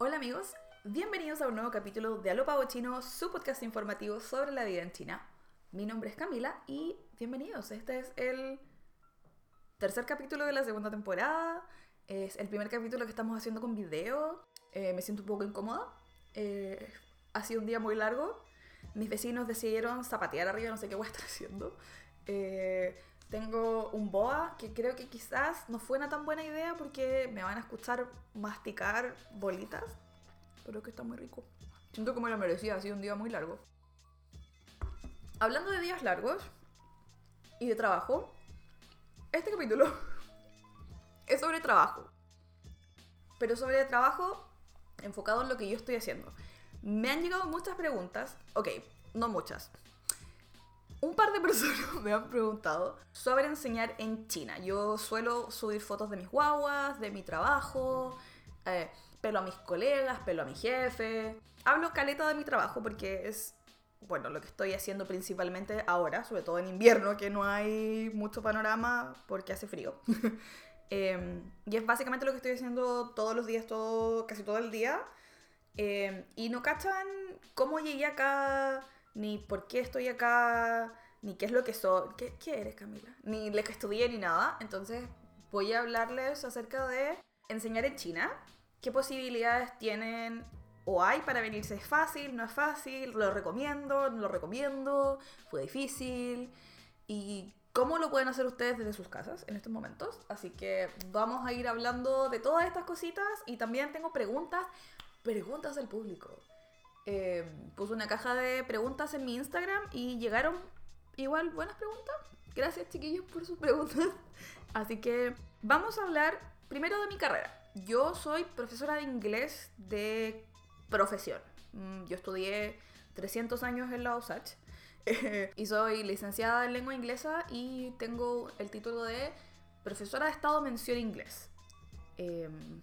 Hola amigos, bienvenidos a un nuevo capítulo de Alo Pavo Chino, su podcast informativo sobre la vida en China. Mi nombre es Camila y bienvenidos. Este es el tercer capítulo de la segunda temporada. Es el primer capítulo que estamos haciendo con video. Eh, me siento un poco incómoda. Eh, ha sido un día muy largo. Mis vecinos decidieron zapatear arriba, no sé qué voy a estar haciendo. Eh, tengo un boa que creo que quizás no fue una tan buena idea porque me van a escuchar masticar bolitas. Pero que está muy rico. Siento como lo merecía, ha sido un día muy largo. Hablando de días largos y de trabajo, este capítulo es sobre trabajo. Pero sobre trabajo enfocado en lo que yo estoy haciendo. Me han llegado muchas preguntas. Ok, no muchas. Un par de personas me han preguntado sobre enseñar en China. Yo suelo subir fotos de mis guaguas, de mi trabajo, eh, pelo a mis colegas, pelo a mi jefe. Hablo caleta de mi trabajo porque es, bueno, lo que estoy haciendo principalmente ahora, sobre todo en invierno, que no hay mucho panorama porque hace frío. Em, y es básicamente lo que estoy haciendo todos los días, todo, casi todo el día. Em, y no cachan cómo llegué acá, ni por qué estoy acá, ni qué es lo que soy. ¿Qué, qué eres, Camila? Ni lo que estudié, ni nada. Entonces voy a hablarles acerca de enseñar en China, qué posibilidades tienen o hay para venirse. ¿Es fácil? ¿No es fácil? ¿Lo recomiendo? ¿No lo recomiendo? ¿Fue difícil? Y cómo lo pueden hacer ustedes desde sus casas en estos momentos. Así que vamos a ir hablando de todas estas cositas y también tengo preguntas, preguntas del público. Eh, puse una caja de preguntas en mi Instagram y llegaron igual buenas preguntas. Gracias chiquillos por sus preguntas. Así que vamos a hablar primero de mi carrera. Yo soy profesora de inglés de profesión. Mm, Yo estudié 300 años en la OSACH y soy licenciada en lengua inglesa y tengo el título de profesora de estado mención inglés. Em,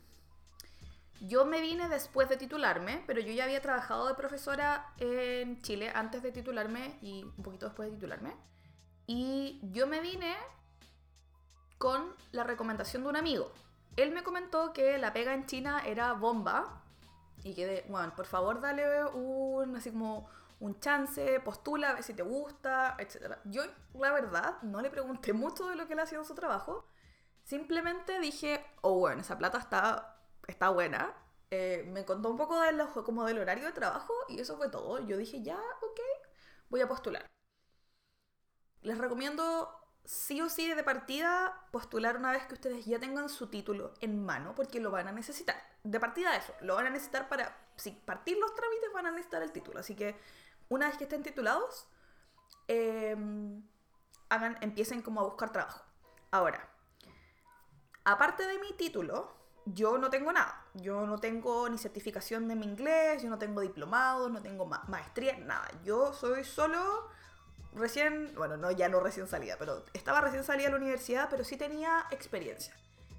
yo me vine después de titularme, pero yo ya había trabajado de profesora en Chile antes de titularme y un poquito después de titularme. Y yo me vine con la recomendación de un amigo. Él me comentó que la pega en China era bomba y que, de, bueno, por favor dale un, así como un chance, postula, a ver si te gusta, etc. Yo, la verdad, no le pregunté mucho de lo que él hacía su trabajo. Simplemente dije, oh, bueno, esa plata está, está buena. Eh, me contó un poco de como del horario de trabajo y eso fue todo. Yo dije, ya, ok, voy a postular. Les recomiendo sí o sí de partida postular una vez que ustedes ya tengan su título en mano porque lo van a necesitar. De partida eso, lo van a necesitar para, si partir los trámites van a necesitar el título. Así que una vez que estén titulados, eh, hagan, empiecen como a buscar trabajo. Ahora, aparte de mi título, yo no tengo nada. Yo no tengo ni certificación de mi inglés, yo no tengo diplomados, no tengo ma- maestría, nada. Yo soy solo recién, bueno, no ya no recién salida, pero estaba recién salida de la universidad, pero sí tenía experiencia.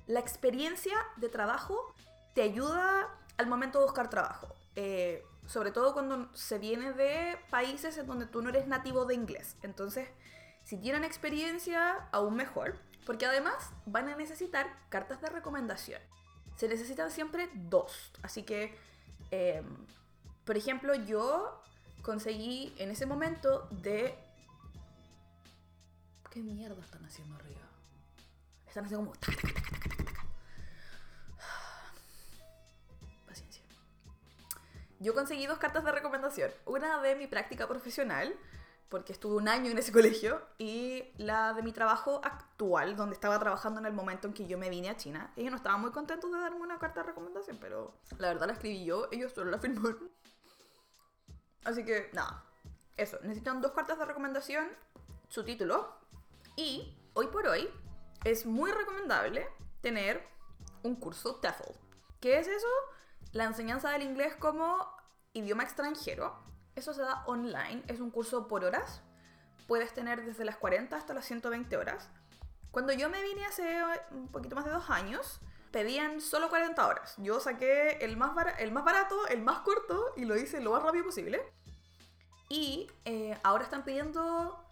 La experiencia de trabajo te ayuda al momento de buscar trabajo. Eh, sobre todo cuando se viene de países en donde tú no eres nativo de inglés. Entonces, si tienen experiencia, aún mejor, porque además van a necesitar cartas de recomendación. Se necesitan siempre dos. Así que, eh, por ejemplo, yo conseguí en ese momento de... ¿Qué mierda están haciendo arriba? Están haciendo como... Paciencia. Yo conseguí dos cartas de recomendación. Una de mi práctica profesional, porque estuve un año en ese colegio, y la de mi trabajo actual, donde estaba trabajando en el momento en que yo me vine a China. Ellos no estaban muy contentos de darme una carta de recomendación, pero la verdad la escribí yo, ellos solo la firmaron. Así que, nada, eso. Necesitan dos cartas de recomendación, su título, y hoy por hoy es muy recomendable tener un curso TEFL. ¿Qué es eso? La enseñanza del inglés como idioma extranjero. Eso se da online, es un curso por horas. Puedes tener desde las 40 hasta las 120 horas. Cuando yo me vine hace un poquito más de dos años, pedían solo 40 horas. Yo saqué el más, el más barato, el más corto y lo hice lo más rápido posible. Y eh, ahora están pidiendo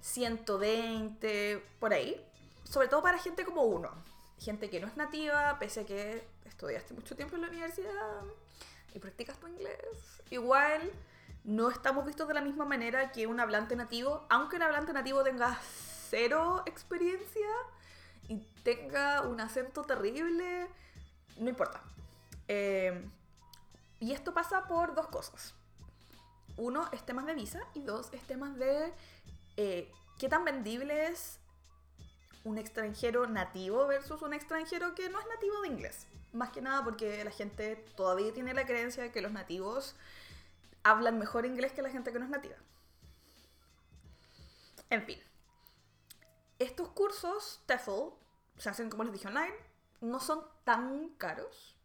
120 por ahí. Sobre todo para gente como uno. gente que no es nativa, pese a que estudiaste mucho tiempo en la universidad y practicas tu inglés, igual no estamos vistos de la misma manera que un hablante nativo, aunque el hablante nativo tenga cero experiencia y tenga un acento terrible, no importa. Eh, y esto pasa por dos cosas. Uno es temas de visa y dos es temas de eh, qué tan vendible es un extranjero nativo versus un extranjero que no es nativo de inglés. Más que nada porque la gente todavía tiene la creencia de que los nativos hablan mejor inglés que la gente que no es nativa. En fin. Estos cursos TEFL se hacen, como les dije, online. No son tan caros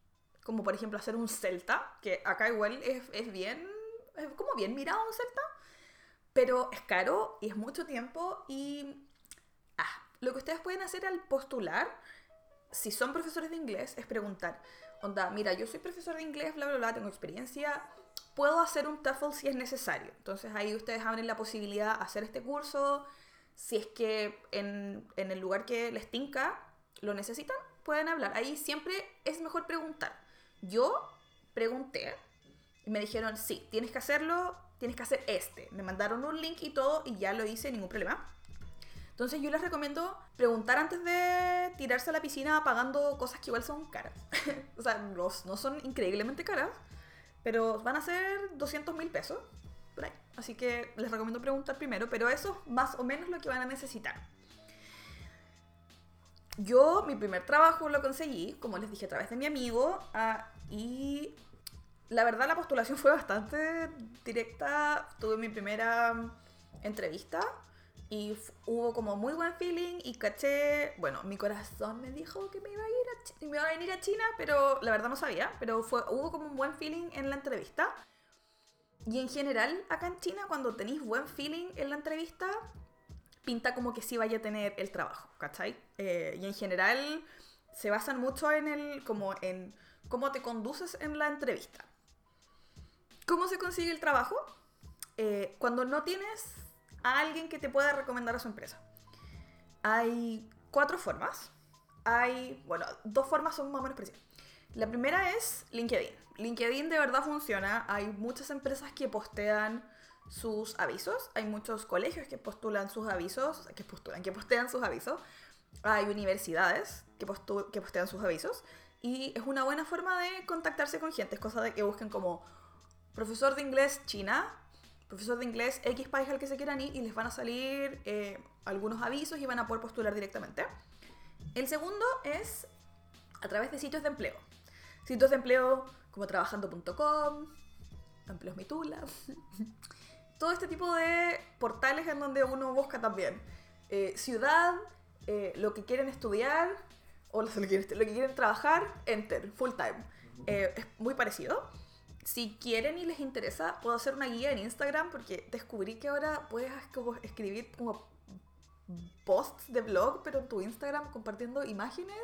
como, por ejemplo, hacer un Celta, que acá igual es, bien, como bien mirado un Celta, pero es caro y es mucho tiempo y... Ah, lo que ustedes pueden hacer al postular, si son profesores de inglés, es preguntar, onda, mira, yo soy profesor de inglés, bla, bla, bla, tengo experiencia, puedo hacer un TOEFL si es necesario. Entonces ahí ustedes abren la posibilidad de hacer este curso. Si es que en, en el lugar que les tinca lo necesitan, pueden hablar. Ahí siempre es mejor preguntar. Yo pregunté y me dijeron, sí, tienes que hacerlo, tienes que hacer este. Me mandaron un link y todo y ya lo hice, ningún problema. Entonces yo les recomiendo preguntar antes de tirarse a la piscina pagando cosas que igual son caras. o sea, no, no son increíblemente caras, pero van a ser 200 mil pesos. Así que les recomiendo preguntar primero, pero eso es más o menos lo que van a necesitar. Yo mi primer trabajo lo conseguí, como les dije, a través de mi amigo. Ah, y la verdad la postulación fue bastante directa. Tuve mi primera entrevista y hubo como muy buen feeling y caché, bueno, mi corazón me dijo que me iba a ir a, me iba a venir a China, pero la verdad no sabía, pero fue, hubo como un buen feeling en la entrevista. Y en general, acá en China, cuando tenéis buen feeling en la entrevista, pinta como que sí vaya a tener el trabajo, ¿cachai? Eh, y en general se basan mucho en el, como en cómo te conduces en la entrevista. ¿Cómo se consigue el trabajo? Eh, cuando no tienes a alguien que te pueda recomendar a su empresa. Hay cuatro formas. Hay, bueno, dos formas son más o menos precisas. La primera es LinkedIn. LinkedIn de verdad funciona. Hay muchas empresas que postean sus avisos. Hay muchos colegios que postulan sus avisos, que postulan, que postean sus avisos. Hay universidades que, que postean sus avisos. Y es una buena forma de contactarse con gente. Es cosa de que busquen como profesor de inglés China, profesor de inglés X país al que se quieran ir y les van a salir eh, algunos avisos y van a poder postular directamente. El segundo es a través de sitios de empleo. Sitios de empleo como trabajando.com, Empleos Mitula, todo este tipo de portales en donde uno busca también eh, ciudad, eh, lo que quieren estudiar o lo que quieren, trabajar, enter, full time. es muy parecido si quieren y les interesa, puedo hacer una guía en Instagram porque descubrí que ahora puedes como escribir como posts de blog, pero en tu Instagram compartiendo imágenes.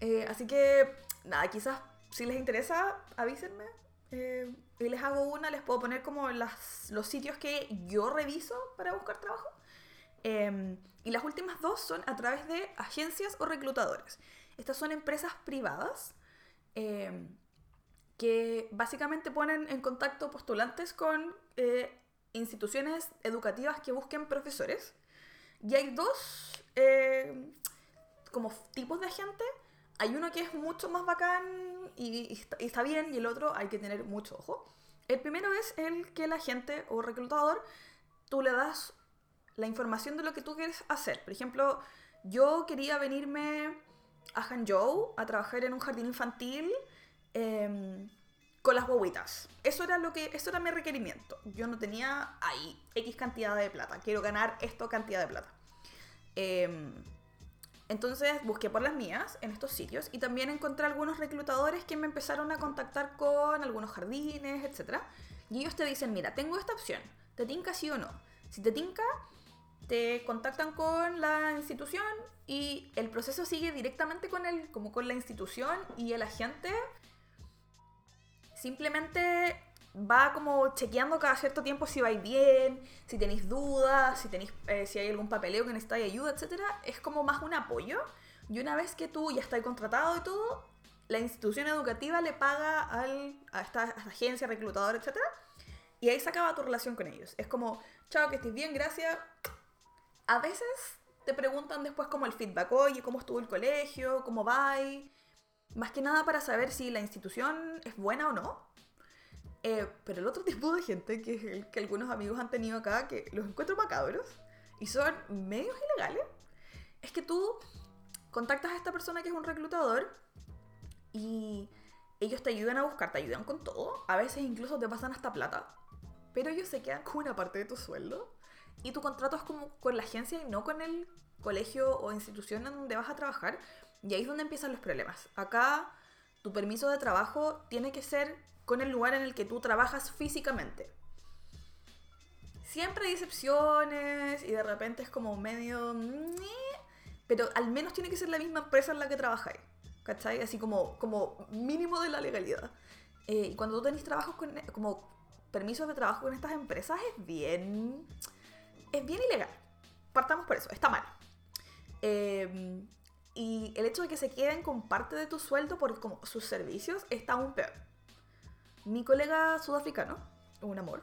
Eh, así que, nada, quizás si les interesa, avísenme. Eh, y les hago una, les puedo poner como las, los sitios que yo reviso para buscar trabajo. Em, y las últimas dos son a través de agencias o reclutadores. Estas son empresas privadas. Eh, que básicamente ponen en contacto postulantes con eh, instituciones educativas que busquen profesores. Y hay dos eh, como tipos de gente. Hay uno que es mucho más bacán y, está, bien, y el otro hay que tener mucho ojo. El primero es el que la gente o reclutador, tú le das la información de lo que tú quieres hacer. Por ejemplo, yo quería venirme a Hangzhou a trabajar en un jardín infantil Em, con las guaguitas. Eso era lo que, eso era mi requerimiento. Yo no tenía ahí X cantidad de plata. Quiero ganar esto cantidad de plata. Em, entonces busqué por las mías en estos sitios y también encontré algunos reclutadores que me empezaron a contactar con algunos jardines, etc. Y ellos te dicen, mira, tengo esta opción, ¿te tinca sí o no? Si te tinca, te contactan con la institución y el proceso sigue directamente con el, como con la institución y el agente simplemente va como chequeando cada cierto tiempo si vais bien, si tenéis dudas, si tenéis, eh, si hay algún papeleo que necesitáis ayuda, etc. Es como más un apoyo, Y una vez que tú ya estás contratado y todo, la institución educativa le paga al, a, esta, a esta agencia, reclutador, etc. Y ahí se acaba tu relación con ellos. Es como, chao, que estés bien, gracias. A veces te preguntan después como el feedback, oye, ¿cómo estuvo el colegio? ¿Cómo va? Más que nada para saber si la institución es buena o no. Eh, pero el otro tipo de gente, que que algunos amigos han tenido acá, que los encuentro macabros y son medios ilegales, es que tú contactas a esta persona que es un reclutador y ellos te ayudan a buscar, te ayudan con todo. A veces incluso te pasan hasta plata. Pero ellos se quedan con una parte de tu sueldo. Y tu contrato es como con la agencia y no con el colegio o institución en donde vas a trabajar. Y ahí es donde empiezan los problemas. Acá tu permiso de trabajo tiene que ser con el lugar en el que tú trabajas físicamente. Siempre hay excepciones y de repente es como medio... Pero al menos tiene que ser la misma empresa en la que trabajáis. ¿Cachai? Así como, como mínimo de la legalidad. Eh, y cuando tú tenés trabajos con, como permisos de trabajo con estas empresas es bien... Es bien ilegal. Partamos por eso, está mal. Em, y el hecho de que se queden con parte de tu sueldo por como, sus servicios está aún peor. Mi colega sudafricano, un amor,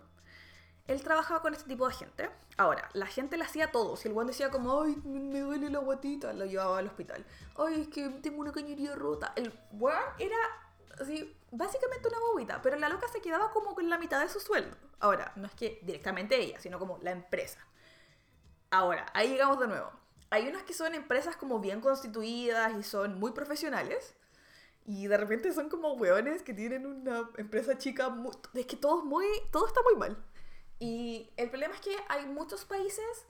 él trabajaba con este tipo de gente. Ahora, la gente le hacía todo. Si el guan decía como, ay, me duele la guatita, lo llevaba al hospital. Ay, es que tengo una cañería rota. El weón era así, básicamente una bobita, pero la loca se quedaba como con la mitad de su sueldo. Ahora, no es que directamente ella, sino como la empresa. Ahora, ahí llegamos de nuevo. Hay unas que son empresas como bien constituidas y son muy profesionales. Y de repente son como weones que tienen una empresa chica. es que todo, muy, todo está muy mal. Y el problema es que hay muchos países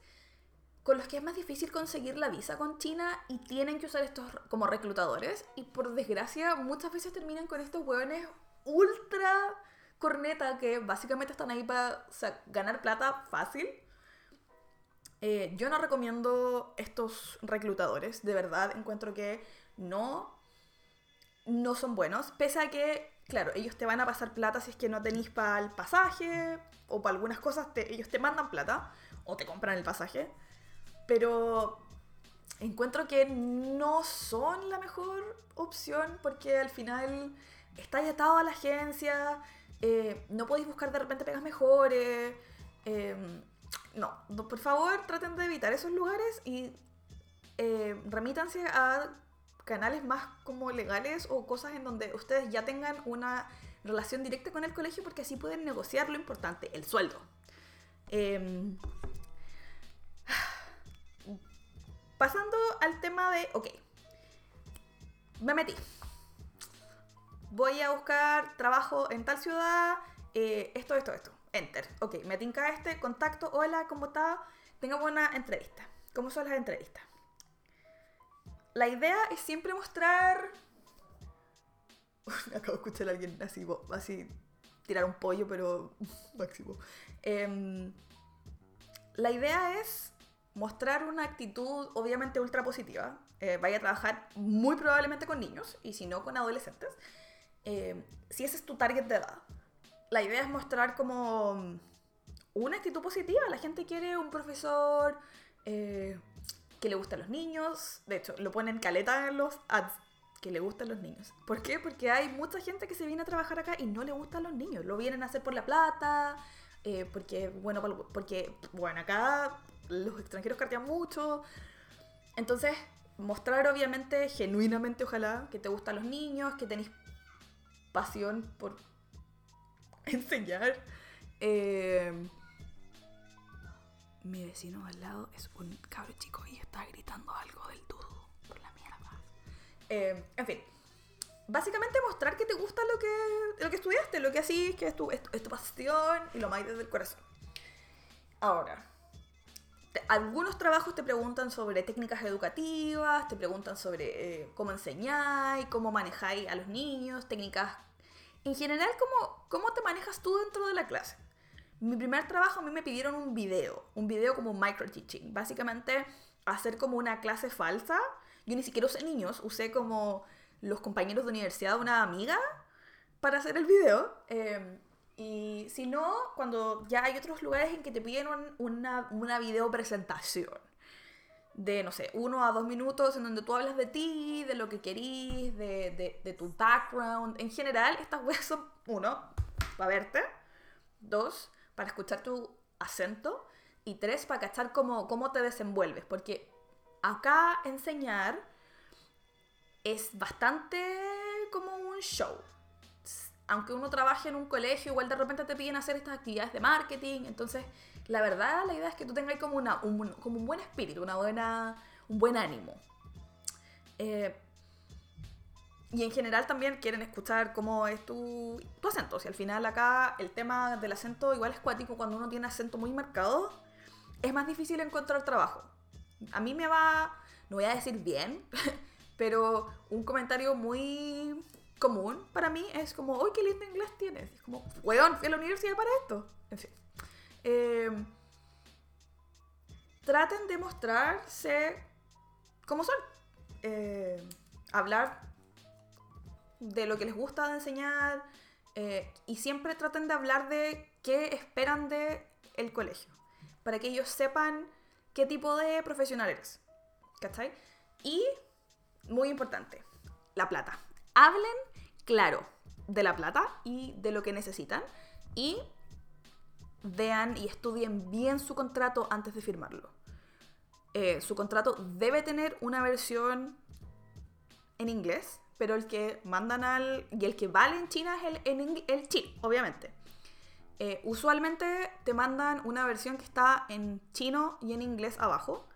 con los que es más difícil conseguir la visa con China y tienen que usar estos como reclutadores. Y por desgracia, muchas veces terminan con estos hueones ultra corneta que básicamente están ahí para ganar plata fácil. Eh, yo no recomiendo estos reclutadores, de verdad encuentro que no, no son buenos, pese a que claro, ellos te van a pasar plata si es que no tenéis para el pasaje o para algunas cosas, ellos te mandan plata o te compran el pasaje. Pero encuentro que no son la mejor opción porque al final estáis atado a la agencia, eh, no podéis buscar de repente pegas mejores. Em, no, por favor traten de evitar esos lugares y eh, remítanse a canales más como legales o cosas en donde ustedes ya tengan una relación directa con el colegio porque así pueden negociar lo importante, el sueldo. Em, pasando al tema de, ok, me metí. Voy a buscar trabajo en tal ciudad, eh, esto, esto, esto. Enter. Ok, me tinca este, contacto, hola, ¿cómo está? Tengo buena entrevista. ¿Cómo son las entrevistas? la idea es siempre mostrar. Acabo de escuchar a alguien así, así tirar un pollo, pero máximo. Em, la idea es mostrar una actitud obviamente ultra positiva. Eh, vaya a trabajar muy probablemente con niños y si no con adolescentes. Em, si ese es tu target de edad. La idea es mostrar como una actitud positiva. La gente quiere un profesor eh, que le gustan los niños. De hecho, lo ponen caleta en los ads que le gustan los niños. ¿Por qué? Porque hay mucha gente que se viene a trabajar acá y no le gustan los niños. Lo vienen a hacer por la plata, eh, porque, bueno, porque, bueno, acá los extranjeros cartean mucho. Entonces, mostrar obviamente, genuinamente, ojalá, que te gustan los niños, que tenéis pasión por enseñar. Eh, mi vecino al lado es un cabro chico y está gritando algo del todo por la mierda. Eh, en fin, básicamente mostrar que te gusta lo que, lo que estudiaste, lo que así, que es tu, pasión y lo más desde el corazón. Ahora, algunos trabajos te preguntan sobre técnicas educativas, te preguntan sobre eh, cómo enseñáis, cómo manejáis a los niños, técnicas... En general, cómo, cómo te manejas tú dentro de la clase mi primer trabajo a mí me pidieron un video, un video como micro teaching, básicamente hacer como una clase falsa. Yo ni siquiera usé niños, usé como los compañeros de universidad de una amiga para hacer el video. Em, y si no, cuando ya hay otros lugares en que te piden una, una video presentación. De, no sé, uno a dos minutos en donde tú hablas de ti, de lo que querís, de, de, de tu background. En general, estas weas son, uno, para verte, dos, para escuchar tu acento, y tres, para cachar cómo, cómo te desenvuelves. Porque acá enseñar es bastante como un show. Aunque uno trabaje en un colegio, igual de repente te piden hacer estas actividades de marketing. Entonces, la verdad, la idea es que tú tengas como, una, un, como un buen espíritu, una buena, un buen ánimo. Eh, y en general también quieren escuchar cómo es tu, acento. Si al final acá el tema del acento igual es cuático cuando uno tiene acento muy marcado, es más difícil encontrar trabajo. A mí me va, no voy a decir bien, pero un comentario muy común para mí es como, ¡ay, qué lindo inglés tienes! Es como, weón, fui a la universidad para esto. En fin. Eh, traten de mostrarse como son. Eh, hablar de lo que les gusta de enseñar eh, y siempre traten de hablar de qué esperan de el colegio para que ellos sepan qué tipo de profesional eres. ¿Cachai? Y, muy importante, la plata. Hablen claro de la plata y de lo que necesitan y vean y estudien bien su contrato antes de firmarlo. Eh, su contrato debe tener una versión en inglés, pero el que mandan al... y el que vale en China es el, en, el chino, obviamente. Eh, usualmente te mandan una versión que está en chino y en inglés abajo.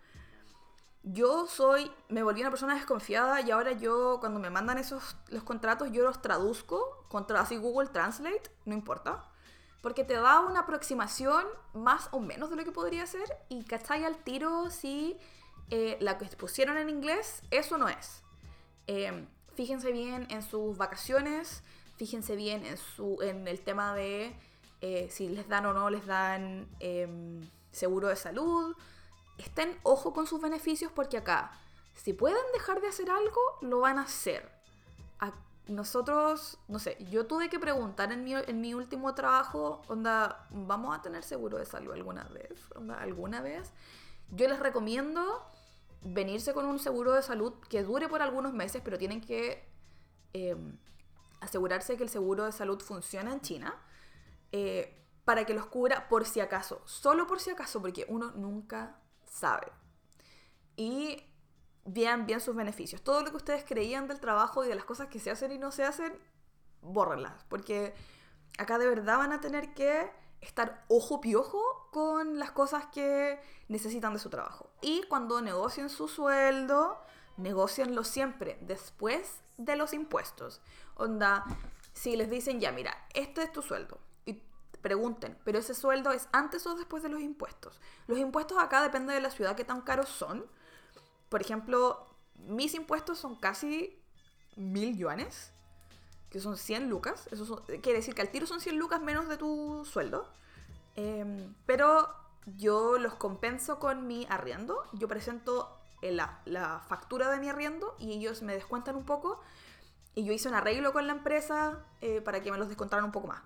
Yo soy, me volví una persona desconfiada y ahora yo cuando me mandan esos los contratos yo los traduzco contra así Google Translate, no importa, porque te da una aproximación más o menos de lo que podría ser y cachai al tiro si eh, la que pusieron en inglés eso no es. Eh, fíjense bien en sus vacaciones, fíjense bien en su en el tema de eh, si les dan o no les dan em, seguro de salud. Estén ojo con sus beneficios porque acá, si pueden dejar de hacer algo, lo van a hacer. Nosotros, no sé, yo tuve que preguntar en mi, en mi último trabajo, onda, ¿vamos a tener seguro de salud alguna vez? ¿alguna vez? Yo les recomiendo venirse con un seguro de salud que dure por algunos meses, pero tienen que em, asegurarse que el seguro de salud funciona en China eh, para que los cubra por si acaso, solo por si acaso, porque uno nunca sabe. Y vean bien sus beneficios. Todo lo que ustedes creían del trabajo y de las cosas que se hacen y no se hacen, bórrenlas, porque acá de verdad van a tener que estar ojo piojo con las cosas que necesitan de su trabajo. Y cuando negocien su sueldo, negocienlo siempre después de los impuestos. Onda, si les dicen, ya, mira, este es tu sueldo, pregunten, pero ese sueldo es antes o después de los impuestos. Los impuestos acá depende de la ciudad que tan caros son. Por ejemplo, mis impuestos son casi mil yuanes, que son 100 lucas. Eso quiere decir que al tiro son 100 lucas menos de tu sueldo. Em, pero yo los compenso con mi arriendo. Yo presento la, la factura de mi arriendo y ellos me descuentan un poco. Y yo hice un arreglo con la empresa eh, para que me los descontaran un poco más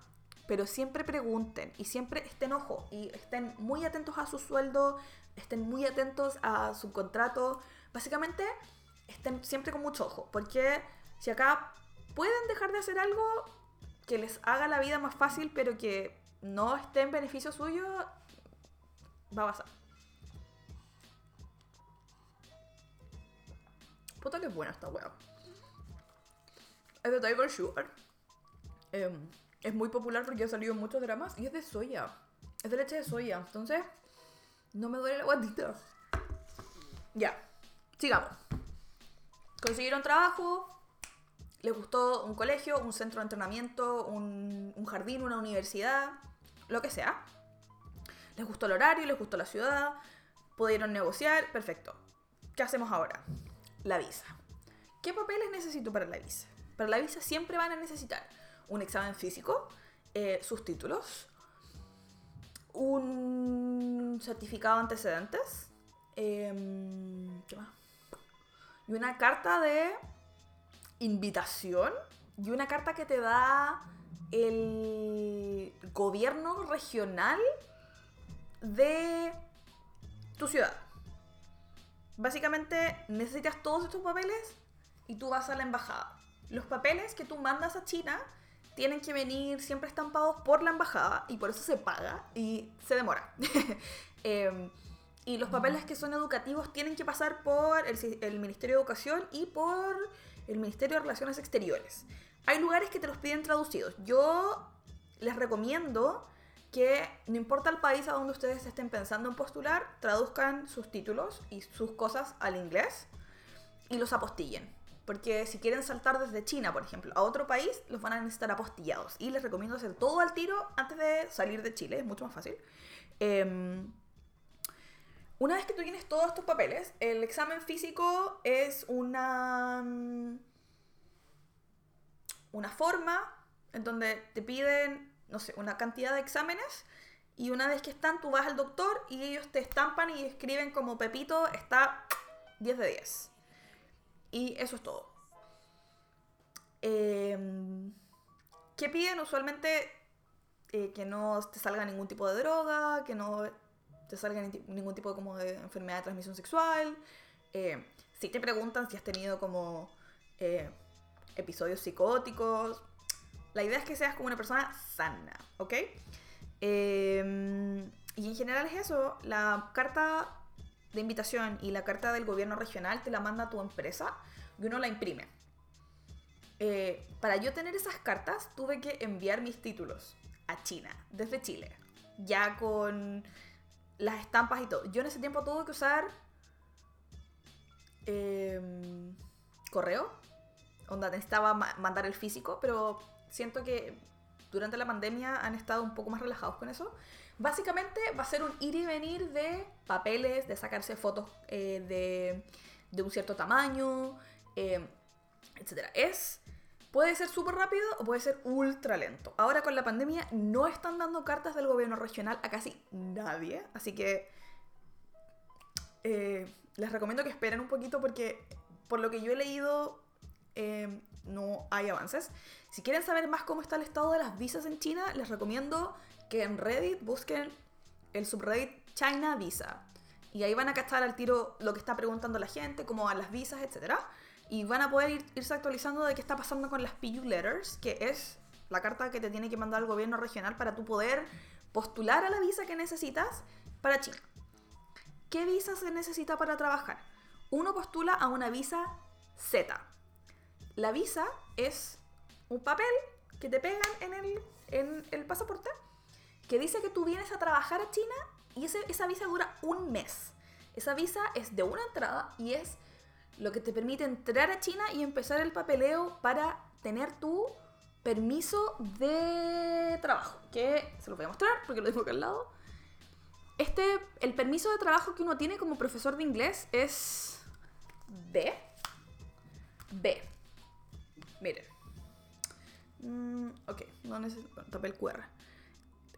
pero siempre pregunten y siempre estén ojo y estén muy atentos a su sueldo, estén muy atentos a su contrato. Básicamente, estén siempre con mucho ojo, porque si acá pueden dejar de hacer algo que les haga la vida más fácil, pero que no esté en beneficio suyo, va a pasar. Puta que buena esta wea. Es de Tiger Sugar. Eh, es muy popular porque ha salido en muchos dramas y es de soya. Es de leche de soya. Entonces, no me duele la guatita. Ya, sigamos. Consiguieron trabajo, les gustó un colegio, un centro de entrenamiento, un, un jardín, una universidad, lo que sea. Les gustó el horario, les gustó la ciudad, pudieron negociar, perfecto. ¿Qué hacemos ahora? La visa. ¿Qué papeles necesito para la visa? Para la visa siempre van a necesitar un examen físico, eh, sus títulos, un certificado de antecedentes, em. Y una carta de invitación y una carta que te da el gobierno regional de tu ciudad. básicamente necesitas todos estos papeles y tú vas a la embajada. Los papeles que tú mandas a China tienen que venir siempre estampados por la embajada y por eso se paga y se demora. Em, y los papeles que son educativos tienen que pasar por el, el, Ministerio de Educación y por el Ministerio de Relaciones Exteriores. Hay lugares que te los piden traducidos. Yo les recomiendo que no importa el país a donde ustedes estén pensando en postular, traduzcan sus títulos y sus cosas al inglés y los apostillen. Porque si quieren saltar desde China, por ejemplo, a otro país, los van a necesitar apostillados. Y les recomiendo hacer todo al tiro antes de salir de Chile, es mucho más fácil. Em, una vez que tú tienes todos estos papeles, el examen físico es una, mm, una forma en donde te piden, no sé, una cantidad de exámenes y una vez que están, tú vas al doctor y ellos te estampan y escriben como Pepito está 10 de 10. Y eso es todo. Em, ¿Qué piden usualmente? Eh, que no te salga ningún tipo de droga, que no te salga ningún tipo de, como enfermedad de transmisión sexual. Eh, si te preguntan si has tenido como eh, episodios psicóticos, la idea es que seas como una persona sana, ¿ok? Em, y en general es eso, la carta de invitación y la carta del gobierno regional te la manda tu empresa y uno la imprime. Eh, para yo tener esas cartas tuve que enviar mis títulos a China, desde Chile, ya con las estampas y todo. Yo en ese tiempo tuve que usar em, correo, onda necesitaba mandar el físico, pero siento que durante la pandemia han estado un poco más relajados con eso. Básicamente va a ser un ir y venir de papeles, de sacarse fotos eh, de, un cierto tamaño, eh, etc. Es, puede ser súper rápido o puede ser ultra lento. Ahora con la pandemia no están dando cartas del gobierno regional a casi nadie, así que eh, les recomiendo que esperen un poquito porque por lo que yo he leído no hay avances. Si quieren saber más cómo está el estado de las visas en China, les recomiendo que en Reddit busquen el subreddit China Visa. Y ahí van a cachar al tiro lo que está preguntando la gente, cómo van las visas, etc. Y van a poder irse actualizando de qué está pasando con las PU Letters, que es la carta que te tiene que mandar el gobierno regional para tú poder postular a la visa que necesitas para China. ¿Qué visa se necesita para trabajar? Uno postula a una visa Z. La visa es un papel que te pegan en el, en el pasaporte que dice que tú vienes a trabajar a China y esa visa dura un mes. Esa visa es de una entrada y es lo que te permite entrar a China y empezar el papeleo para tener tu permiso de trabajo. Que se lo voy a mostrar porque lo tengo acá al lado. Este, el permiso de trabajo que uno tiene como profesor de inglés es B. B. Miren. Mm, ok, no necesito. Tapé el QR.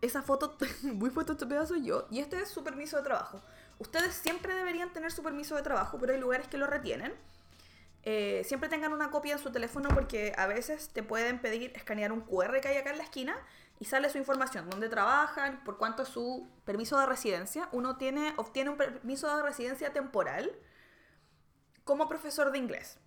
Esa foto, muy photoshopeada soy yo. Y este es su permiso de trabajo. Ustedes siempre deberían tener su permiso de trabajo, pero hay lugares que lo retienen. Eh, siempre tengan una copia en su teléfono porque a veces te pueden pedir escanear un QR que hay acá en la esquina y sale su información, dónde trabajan, por cuánto es su permiso de residencia. Uno tiene, obtiene un permiso de residencia temporal como profesor de inglés.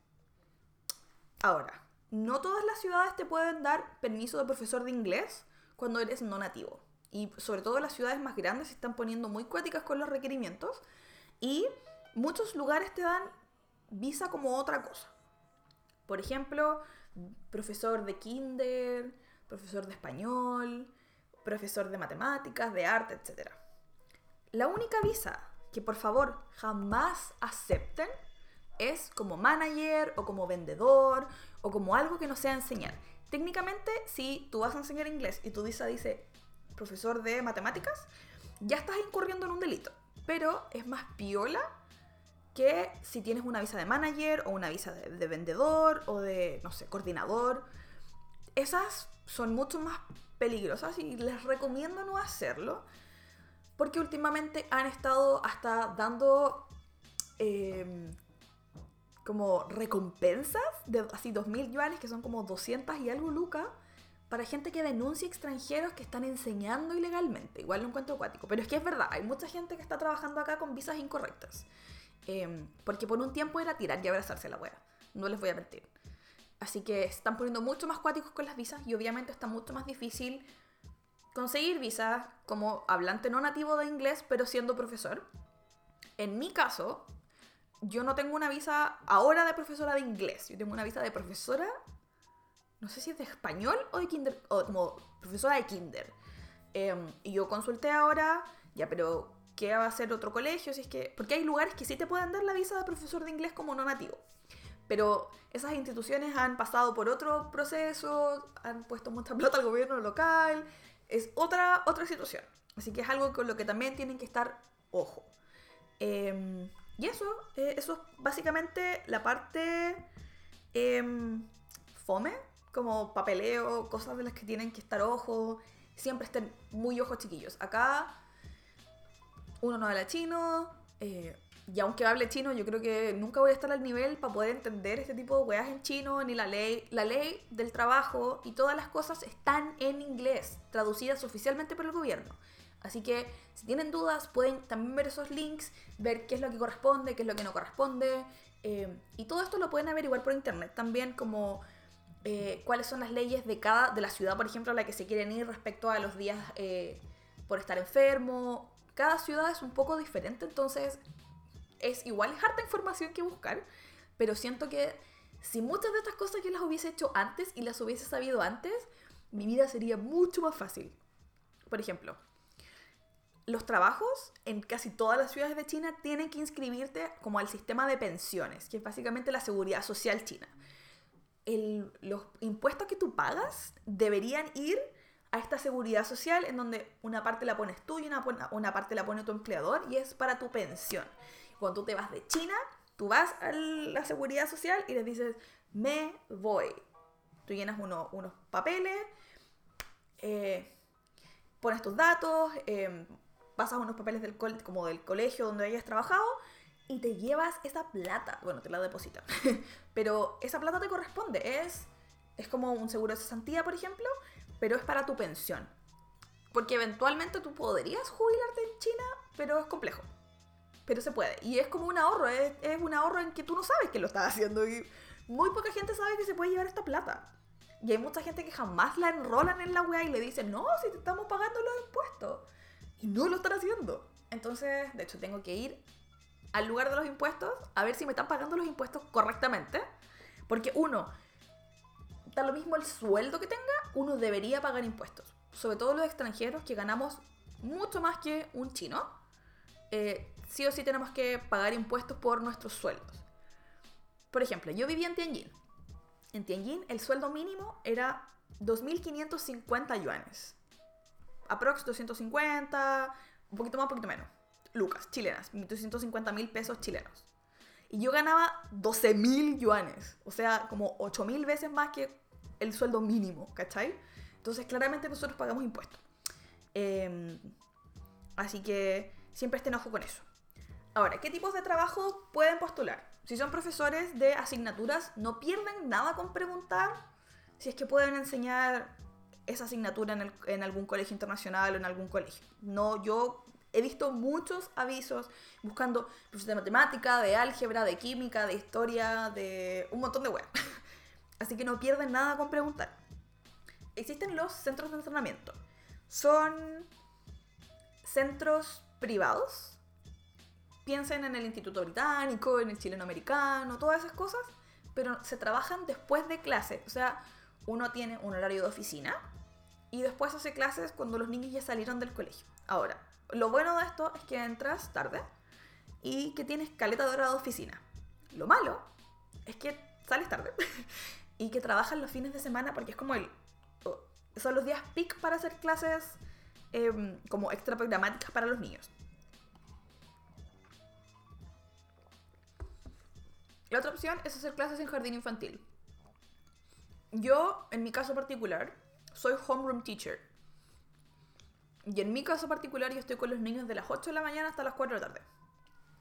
Ahora, no todas las ciudades te pueden dar permiso de profesor de inglés cuando eres no nativo. Y sobre todo las ciudades más grandes se están poniendo muy cuáticas con los requerimientos. Y muchos lugares te dan visa como otra cosa. Por ejemplo, profesor de kinder, profesor de español, profesor de matemáticas, de arte, etc. La única visa que por favor jamás acepten es como manager o como vendedor o como algo que no sea enseñar. Técnicamente, si tú vas a enseñar inglés y tu visa dice profesor de matemáticas, ya estás incurriendo en un delito. Pero es más piola que si tienes una visa de manager o una visa de, de vendedor o de, no sé, coordinador. Esas son mucho más peligrosas y les recomiendo no hacerlo porque últimamente han estado hasta dando eh, como recompensas de así 2.000 yuanes, que son como 200 y algo lucas, para gente que denuncia extranjeros que están enseñando ilegalmente. Igual lo encuentro acuático, pero es que es verdad, hay mucha gente que está trabajando acá con visas incorrectas. Em, porque por un tiempo era tirar y abrazarse la wea. No les voy a mentir. Así que están poniendo mucho más cuáticos con las visas y obviamente está mucho más difícil conseguir visas como hablante no nativo de inglés, pero siendo profesor. En mi caso, yo no tengo una visa ahora de profesora de inglés, yo tengo una visa de profesora, no sé si es de español o de kinder, o como profesora de kinder. Em, y yo consulté ahora, ya, pero ¿qué va a hacer otro colegio? Si es que, porque hay lugares que sí te pueden dar la visa de profesor de inglés como no nativo. Pero esas instituciones han pasado por otro proceso, han puesto mucha plata al gobierno local, es otra, otra situación. Así que es algo con lo que también tienen que estar ojo. Em, y eso, eh, eso es básicamente la parte em, fome, como papeleo, cosas de las que tienen que estar ojo. Siempre estén muy ojos chiquillos. Acá uno no habla chino, eh, y aunque hable chino, yo creo que nunca voy a estar al nivel para poder entender este tipo de weas en chino, ni la ley. La ley del trabajo y todas las cosas están en inglés, traducidas oficialmente por el gobierno. Así que si tienen dudas, pueden también ver esos links, ver qué es lo que corresponde, qué es lo que no corresponde. Eh, y todo esto lo pueden averiguar por internet también, como eh, cuáles son las leyes de cada, de la ciudad, por ejemplo, a la que se quieren ir respecto a los días eh, por estar enfermo. Cada ciudad es un poco diferente, entonces es igual, es harta información que buscar, pero siento que si muchas de estas cosas yo las hubiese hecho antes y las hubiese sabido antes, mi vida sería mucho más fácil. Por ejemplo, los trabajos en casi todas las ciudades de China tienen que inscribirte como al sistema de pensiones, que es básicamente la seguridad social china. Los impuestos que tú pagas deberían ir a esta seguridad social en donde una parte la pones tú y una, una parte la pone tu empleador y es para tu pensión. Cuando tú te vas de China, tú vas a la seguridad social y les dices, me voy. Tú llenas unos papeles, eh, pones tus datos, eh, pasas unos papeles del como del colegio donde hayas trabajado y te llevas esa plata. Bueno, te la depositan. pero esa plata te corresponde. Es, es como un seguro de cesantía, por ejemplo, pero es para tu pensión. Porque eventualmente tú podrías jubilarte en China, pero es complejo pero se puede. Y es como un ahorro, es, un ahorro en que tú no sabes que lo estás haciendo y muy poca gente sabe que se puede llevar esta plata. Y hay mucha gente que jamás la enrolan en la weá y le dicen, no, si te estamos pagando los impuestos. Y no lo están haciendo. Entonces, de hecho, tengo que ir al lugar de los impuestos a ver si me están pagando los impuestos correctamente. Porque uno, da lo mismo el sueldo que tenga, uno debería pagar impuestos. Sobre todo los extranjeros que ganamos mucho más que un chino. Eh, sí o sí tenemos que pagar impuestos por nuestros sueldos. Por ejemplo, yo vivía en Tianjin. En Tianjin el sueldo mínimo era 2.550 yuanes. Aprox 250, un poquito más, un poquito menos. Lucas, chilenas, 250 mil pesos chilenos. Y yo ganaba 12.000 yuanes, o sea, como 8.000 veces más que el sueldo mínimo, ¿cachai? Entonces, claramente nosotros pagamos impuestos. Em, así que siempre estén ojo con eso. Ahora, ¿qué tipos de trabajo pueden postular? Si son profesores de asignaturas, no pierden nada con preguntar si es que pueden enseñar esa asignatura en, algún colegio internacional o en algún colegio. No, yo he visto muchos avisos buscando profesores de matemática, de álgebra, de química, de historia, de un montón de web. Así que no pierden nada con preguntar. Existen los centros de entrenamiento. Son centros privados piensen en el Instituto Británico, en el chileno americano, todas esas cosas, pero se trabajan después de clase. O sea, uno tiene un horario de oficina y después hace clases cuando los niños ya salieron del colegio. Ahora, lo bueno de esto es que entras tarde y que tienes caleta de de oficina. Lo malo es que sales tarde y que trabajas los fines de semana porque es como el... Son los días peak para hacer clases em, como extra programáticas para los niños. La otra opción es hacer clases en jardín infantil. Yo, en mi caso particular, soy homeroom teacher. Y en mi caso particular, yo estoy con los niños de las 8 de la mañana hasta las 4 de la tarde.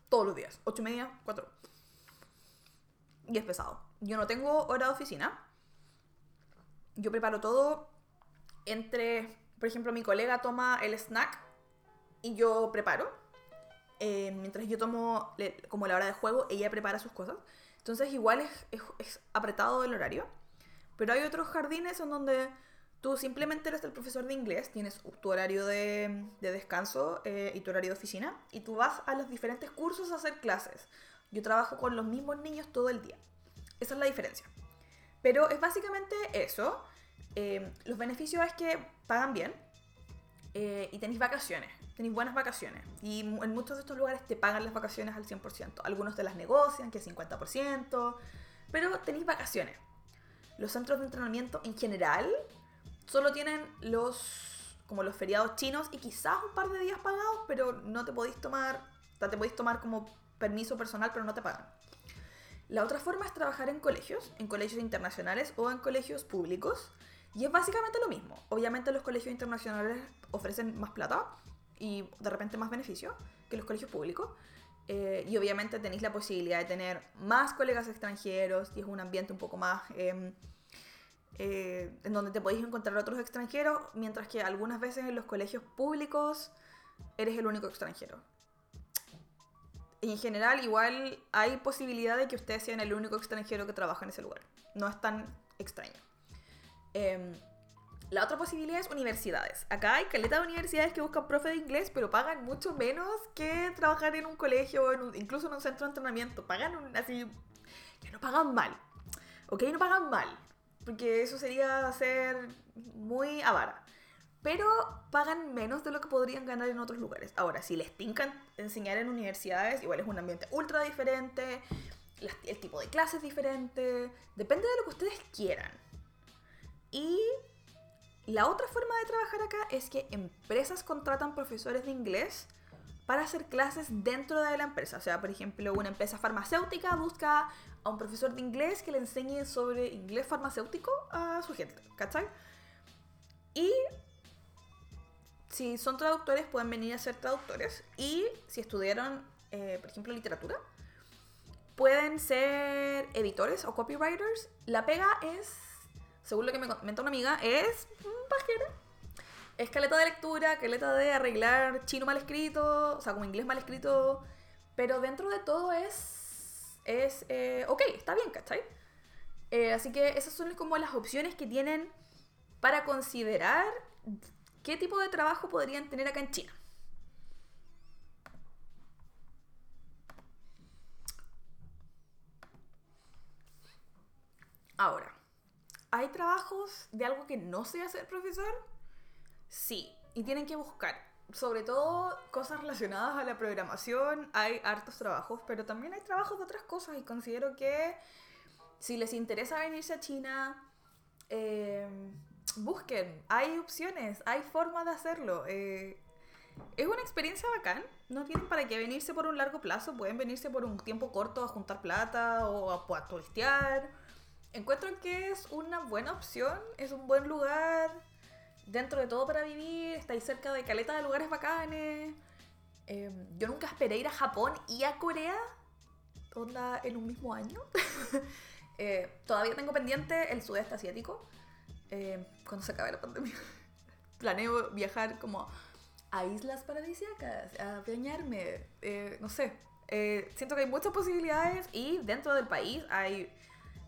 Todos los días. 8 y media, 4. Y es pesado. Yo no tengo hora de oficina. Yo preparo todo entre, por ejemplo, mi colega toma el snack y yo preparo. Eh, mientras yo tomo le- como la hora de juego, ella prepara sus cosas. Entonces igual es, es- es apretado el horario. Pero hay otros jardines en donde tú simplemente eres el profesor de inglés, tienes tu horario de, de descanso eh, y tu horario de oficina, y tú vas a los diferentes cursos a hacer clases. Yo trabajo con los mismos niños todo el día. Esa es la diferencia. Pero es básicamente eso. Eh, los beneficios es que pagan bien eh, y tenéis vacaciones. Tenéis buenas vacaciones. Y en muchos de estos lugares te pagan las vacaciones al 100%. Algunos te las negocian, que es 50%. Pero tenéis vacaciones. Los centros de entrenamiento en general solo tienen los como los feriados chinos y quizás un par de días pagados, pero no te podéis tomar, te podéis tomar como permiso personal, pero no te pagan. La otra forma es trabajar en colegios, en colegios internacionales o en colegios públicos. Y es básicamente lo mismo. Obviamente los colegios internacionales ofrecen más plata y de repente más beneficio que los colegios públicos. Eh, y obviamente tenéis la posibilidad de tener más colegas extranjeros y es un ambiente un poco más em, eh, en donde te podéis encontrar otros extranjeros, mientras que algunas veces en los colegios públicos eres el único extranjero. En general, igual hay posibilidad de que ustedes sean el único extranjero que trabaja en ese lugar. No es tan extraño. Em, la otra posibilidad es universidades. Acá hay caleta de universidades que buscan profe de inglés, pero pagan mucho menos que trabajar en un colegio o en un- incluso en un centro de entrenamiento. Pagan un- así. que no pagan mal. ¿Ok? No pagan mal. Porque eso sería ser muy avara. Pero pagan menos de lo que podrían ganar en otros lugares. Ahora, si les tincan enseñar en universidades, igual es un ambiente ultra diferente. el tipo de clase es diferente. Depende de lo que ustedes quieran. Y la otra forma de trabajar acá es que empresas contratan profesores de inglés para hacer clases dentro de la empresa. O sea, por ejemplo, una empresa farmacéutica busca a un profesor de inglés que le enseñe sobre inglés farmacéutico a su gente, ¿cachai? Y si son traductores, pueden venir a ser traductores. Y si estudiaron, eh, por ejemplo, literatura, pueden ser editores o copywriters. La pega es, según lo que me comentó una amiga, es pajera. Es caleta de lectura, caleta de arreglar chino mal escrito, o sea, como inglés mal escrito. Pero dentro de todo es. Es. eh, ok, está bien, ¿cachai? Eh, así que esas son como las opciones que tienen para considerar qué tipo de trabajo podrían tener acá en China. Ahora, ¿hay trabajos de algo que no sea ser profesor? Sí, y tienen que buscar. Sobre todo cosas relacionadas a la programación, hay hartos trabajos, pero también hay trabajos de otras cosas y considero que si les interesa venirse a China, eh, busquen, hay opciones, hay formas de hacerlo. eh, es una experiencia bacán, no tienen para qué venirse por un largo plazo, pueden venirse por un tiempo corto a juntar plata o a, a turistear. Encuentro que es una buena opción, es un buen lugar dentro de todo para vivir, estáis cerca de caleta de lugares bacanes. Eh, yo nunca esperé ir a Japón y a Corea, onda en un mismo año. Eh, todavía tengo pendiente el sudeste asiático, eh, cuando se acabe la pandemia. Planeo viajar como a islas paradisíacas, a bañarme, eh, no sé. Eh, siento que hay muchas posibilidades y dentro del país hay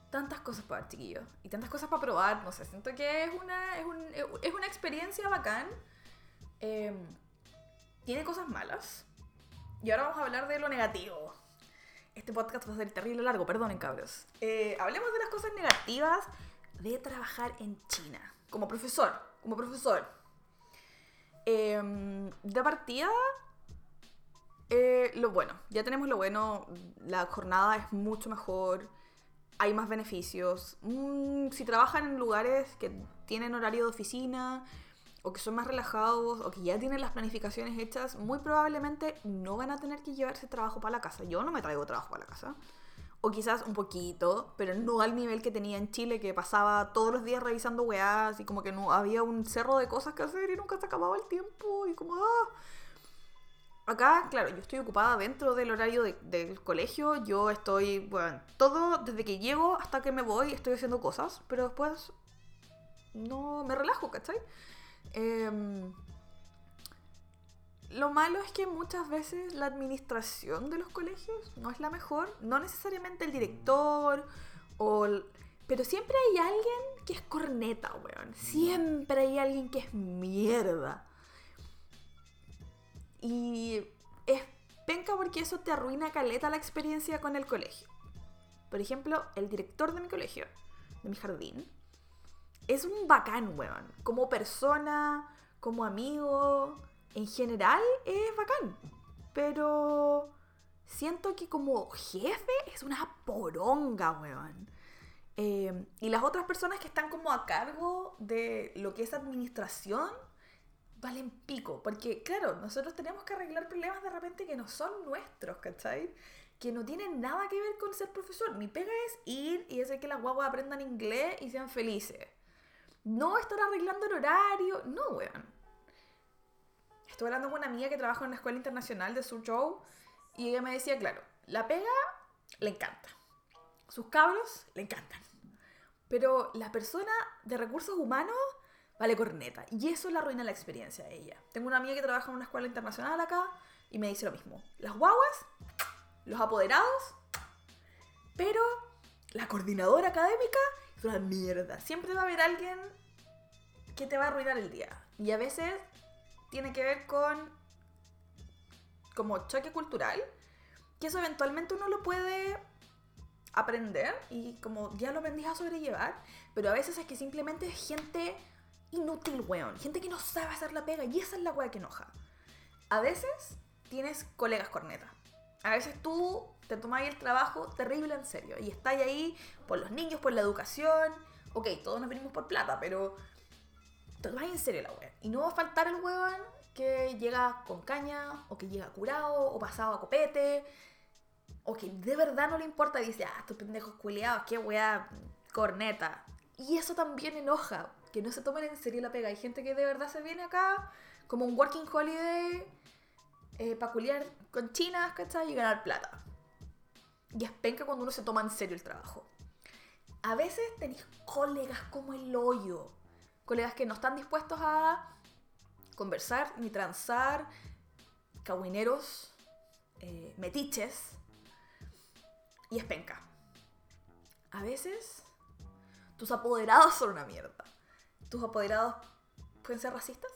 tantas cosas para ver, chiquillos. Y tantas cosas para probar, no sé. Siento que es una, es un- es una experiencia bacán. Eh, tiene cosas malas. Y ahora vamos a hablar de lo negativo. Este podcast va a ser terrible largo, perdonen cabros. Eh, hablemos de las cosas negativas de trabajar en China. Como profesor, como profesor. Eh, de partida, eh, lo bueno, ya tenemos lo bueno, la jornada es mucho mejor, hay más beneficios. Mm, si trabajan en lugares que tienen horario de oficina o que son más relajados o que ya tienen las planificaciones hechas, muy probablemente no van a tener que llevarse trabajo para la casa. Yo no me traigo trabajo para la casa. O quizás un poquito, pero no al nivel que tenía en Chile, que pasaba todos los días revisando weás y como que no había un cerro de cosas que hacer y nunca se acababa el tiempo y como, ah. Acá, claro, yo estoy ocupada dentro del horario de- del colegio. Yo estoy, bueno, todo desde que llego hasta que me voy estoy haciendo cosas, pero después no me relajo, ¿cachai? Em, lo malo es que muchas veces la administración de los colegios no es la mejor, no necesariamente el director o... el- Pero siempre hay alguien que es corneta, weón. Siempre hay alguien que es mierda. Y es penca porque eso te arruina caleta la experiencia con el colegio. Por ejemplo, el director de mi colegio, de mi jardín, es un bacán, weón. Como persona, como amigo, en general es bacán. Pero siento que como jefe es una poronga, weón. Eh, y las otras personas que están como a cargo de lo que es administración valen pico. Porque, claro, nosotros tenemos que arreglar problemas de repente que no son nuestros, ¿cachai? Que no tienen nada que ver con ser profesor. Mi pega es ir y hacer que las guaguas aprendan inglés y sean felices. No estar arreglando el horario. No, weón. Estuve hablando con una amiga que trabaja en una escuela internacional de Suzhou y ella me decía, claro, la pega le encanta. Sus cabros le encantan. Pero la persona de recursos humanos vale corneta. Y eso le arruina la experiencia a ella. Tengo una amiga que trabaja en una escuela internacional acá y me dice lo mismo. Las guaguas, los apoderados, pero la coordinadora académica es una mierda. Siempre va a haber alguien que te va a arruinar el día. Y a veces tiene que ver con como choque cultural, que eso eventualmente uno lo puede aprender y como ya lo aprendí a sobrellevar, pero a veces es que simplemente es gente inútil, weón, gente que no sabe hacer la pega y esa es la weá que enoja. A veces tienes colegas corneta. A veces tú te tomas el trabajo terrible en serio y estás ahí por los niños, por la educación. Ok, todos nos venimos por plata, pero te tomas en serio la wea. Y no va a faltar el weón que llega con caña, o que llega curado, o pasado a copete, o que de verdad no le importa y dice, ah, estos pendejos culiados, qué wea corneta. Y eso también enoja, que no se tomen en serio la pega. Hay gente que de verdad se viene acá como un working holiday eh, para culiar con chinas, ¿cachai? Y ganar plata. Y es penca cuando uno se toma en serio el trabajo. A veces tenéis colegas como el hoyo. Colegas que no están dispuestos a conversar ni transar. Cagüineros, eh, metiches. Y es penca. A veces tus apoderados son una mierda. Tus apoderados pueden ser racistas.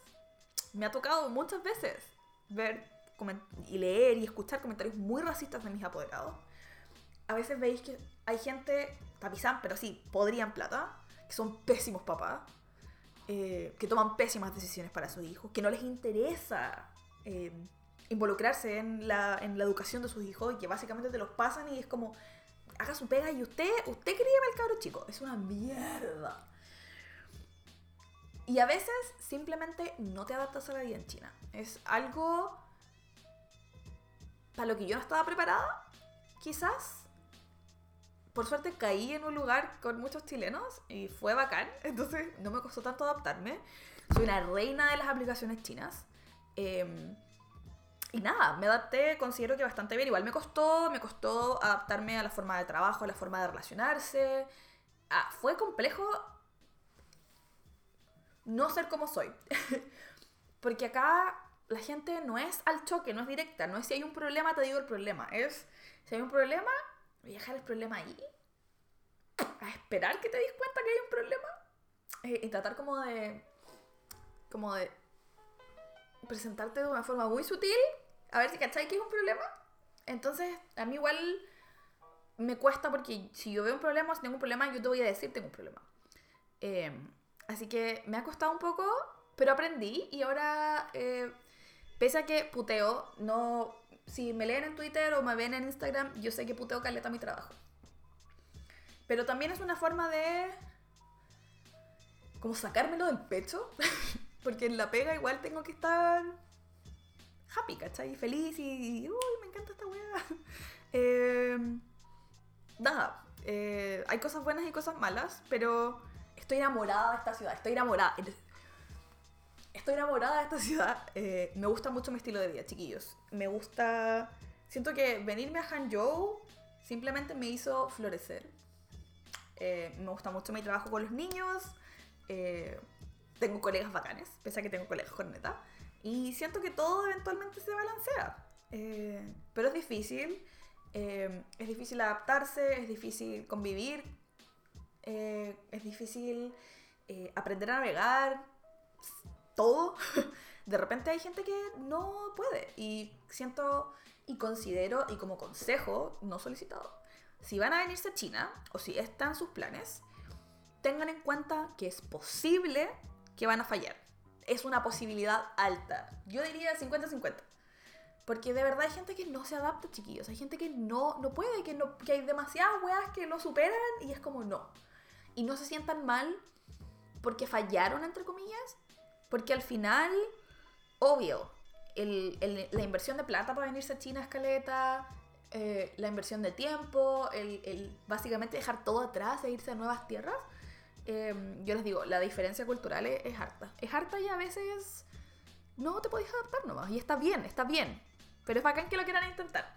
Me ha tocado muchas veces ver y leer y escuchar comentarios muy racistas de mis apoderados. A veces veis que hay gente, tapizán, pero sí, podrían plata, que son pésimos papás, eh, que toman pésimas decisiones para sus hijos, que no les interesa eh, involucrarse en la, en la educación de sus hijos y que básicamente te los pasan y es como, haga su pega y usted, usted ver el cabro chico. Es una mierda. Y a veces simplemente no te adaptas a la vida en China. Es algo para lo que yo no estaba preparada, quizás. Por suerte caí en un lugar con muchos chilenos y fue bacán, entonces no me costó tanto adaptarme. Soy una reina de las aplicaciones chinas. Eh, y nada, me adapté, considero que bastante bien. Igual me costó, me costó adaptarme a la forma de trabajo, a la forma de relacionarse. Ah, fue complejo no ser como soy. Porque acá la gente no es al choque, no es directa. No es si hay un problema, te digo el problema. Es si hay un problema, voy a dejar el problema ahí. A esperar que te des cuenta que hay un problema. eh, y tratar como de. como de. presentarte de una forma muy sutil. A ver si cachai que es un problema. Entonces, a mí igual me cuesta porque si yo veo un problema, si tengo un problema, yo te voy a decir tengo un problema. Eh, así que me ha costado un poco, pero aprendí y ahora, eh, pese a que puteo, no, si me leen en Twitter o me ven en Instagram, yo sé que puteo caleta mi trabajo. Pero también es una forma de como sacármelo del pecho, porque en la pega igual tengo que estar happy, ¿cachai? Feliz y, uy, me encanta esta weá. Eh, nada, eh, hay cosas buenas y cosas malas, pero estoy enamorada de esta ciudad, estoy enamorada. Estoy enamorada de esta ciudad. eh, me gusta mucho mi estilo de vida, chiquillos. Me gusta... Siento que venirme a Hangzhou simplemente me hizo florecer. Eh, me gusta mucho mi trabajo con los niños. eh, tengo colegas bacanes, pese a que tengo colegas corneta. Y siento que todo eventualmente se balancea. Eh, pero es difícil. es difícil adaptarse, es difícil convivir, eh, es difícil eh, aprender a navegar, todo. De repente hay gente que no puede. Y siento y considero, y como consejo no solicitado, si van a venirse a China o si están sus planes, tengan en cuenta que es posible que van a fallar. Es una posibilidad alta. Yo diría 50-50. Porque de verdad hay gente que no se adapta, chiquillos. Hay gente que no, no puede, que, no, que hay demasiadas weas que lo superan y es como no. Y no se sientan mal porque fallaron, entre comillas. Porque al final, obvio, el- el- la inversión de plata para venirse a China escaleta, eh, la inversión de tiempo, el, el básicamente dejar todo atrás e irse a nuevas tierras. eh, yo les digo, la diferencia cultural es, es harta. Es harta y a veces no te podéis adaptar nomás. Y está bien, está bien. Pero es bacán que lo quieran intentar.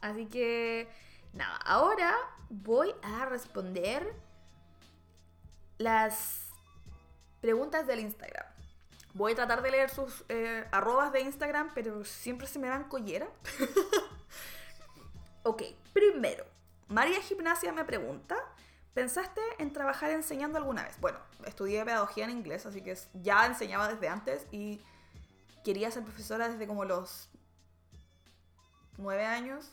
Así que, nada, ahora voy a responder las preguntas del Instagram. Voy a tratar de leer sus eh, arrobas de Instagram, pero siempre se me dan collera. ok, primero, María Gimnasia me pregunta, ¿pensaste en trabajar enseñando alguna vez? Bueno, estudié pedagogía en inglés, así que ya enseñaba desde antes y quería ser profesora desde como los nueve años.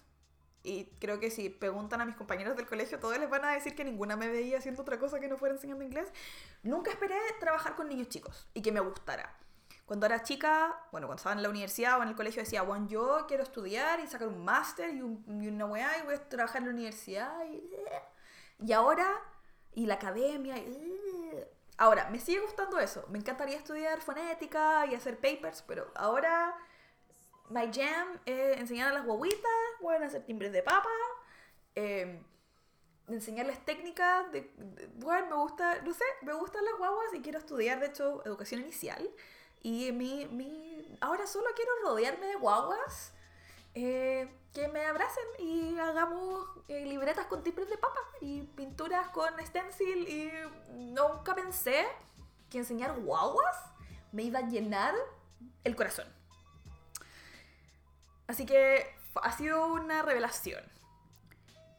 Y creo que si preguntan a mis compañeros del colegio, todos les van a decir que ninguna me veía haciendo otra cosa que no fuera enseñando inglés. Nunca esperé trabajar con niños chicos y que me gustara. Cuando era chica, bueno, cuando estaba en la universidad o en el colegio decía, bueno, yo quiero estudiar y sacar un máster y, un- y una weá y voy a trabajar en la universidad. Y, y ahora, y la academia. y- ahora, me sigue gustando eso. Me encantaría estudiar fonética y hacer papers, pero ahora my jam es enseñar a las guaguitas, bueno, hacer timbres de papa, eh, enseñarles técnicas bueno, me gusta, no sé, me gustan las guaguas y quiero estudiar, de hecho, educación inicial. Y mi, mi, ahora solo quiero rodearme de guaguas eh, que me abracen y hagamos eh, libretas con timbres de papa y pinturas con stencil y nunca pensé que enseñar guaguas me iba a llenar el corazón. Así que ha sido una revelación.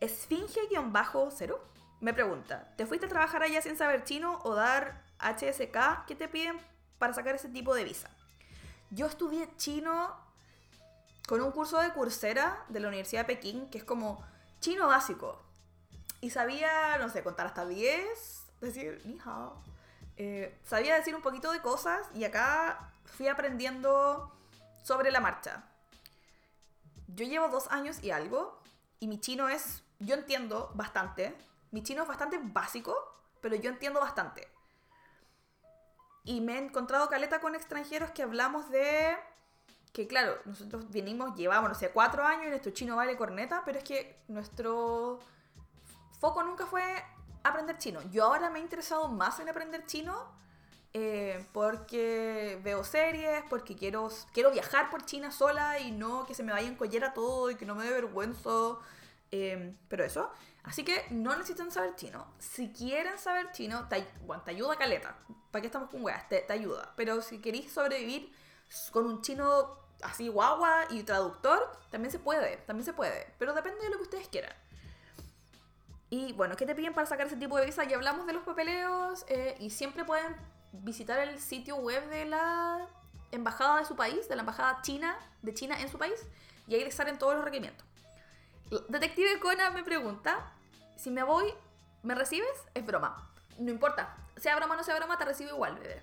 Esfinge-0 me pregunta, ¿te fuiste a trabajar allá sin saber chino o dar HSK? ¿Qué te piden para sacar ese tipo de visa? Yo estudié chino con un curso de Coursera de la Universidad de Pekín, que es como chino básico. Y sabía, no sé, contar hasta 10, decir ni hao. Eh, sabía decir un poquito de cosas y acá fui aprendiendo sobre la marcha. Yo llevo dos años y algo y mi chino es, yo entiendo bastante. Mi chino es bastante básico, pero yo entiendo bastante. Y me he encontrado caleta con extranjeros que hablamos de que claro, nosotros venimos, llevamos, no sé, cuatro años y nuestro chino vale corneta, pero es que nuestro foco nunca fue aprender chino. Yo ahora me he interesado más en aprender chino eh, porque veo series, porque quiero, quiero viajar por China sola y no que se me vaya en collera todo y que no me dé vergüenza. eh, pero eso. Así que no necesitan saber chino. Si quieren saber chino, te, bueno, te ayuda caleta. ¿Para qué estamos con weas? Te, te ayuda. Pero si queréis sobrevivir con un chino así guagua y traductor, también se puede, también se puede. Pero depende de lo que ustedes quieran. Y bueno, ¿qué te piden para sacar ese tipo de visa? Ya hablamos de los papeleos eh, y siempre pueden visitar el sitio web de la embajada de su país, de la embajada china, de China en su país, y ahí les salen todos los requerimientos. Detective Conan me pregunta, si me voy, ¿me recibes? Es broma. No importa. Sea broma o no sea broma, te recibo igual, bebé.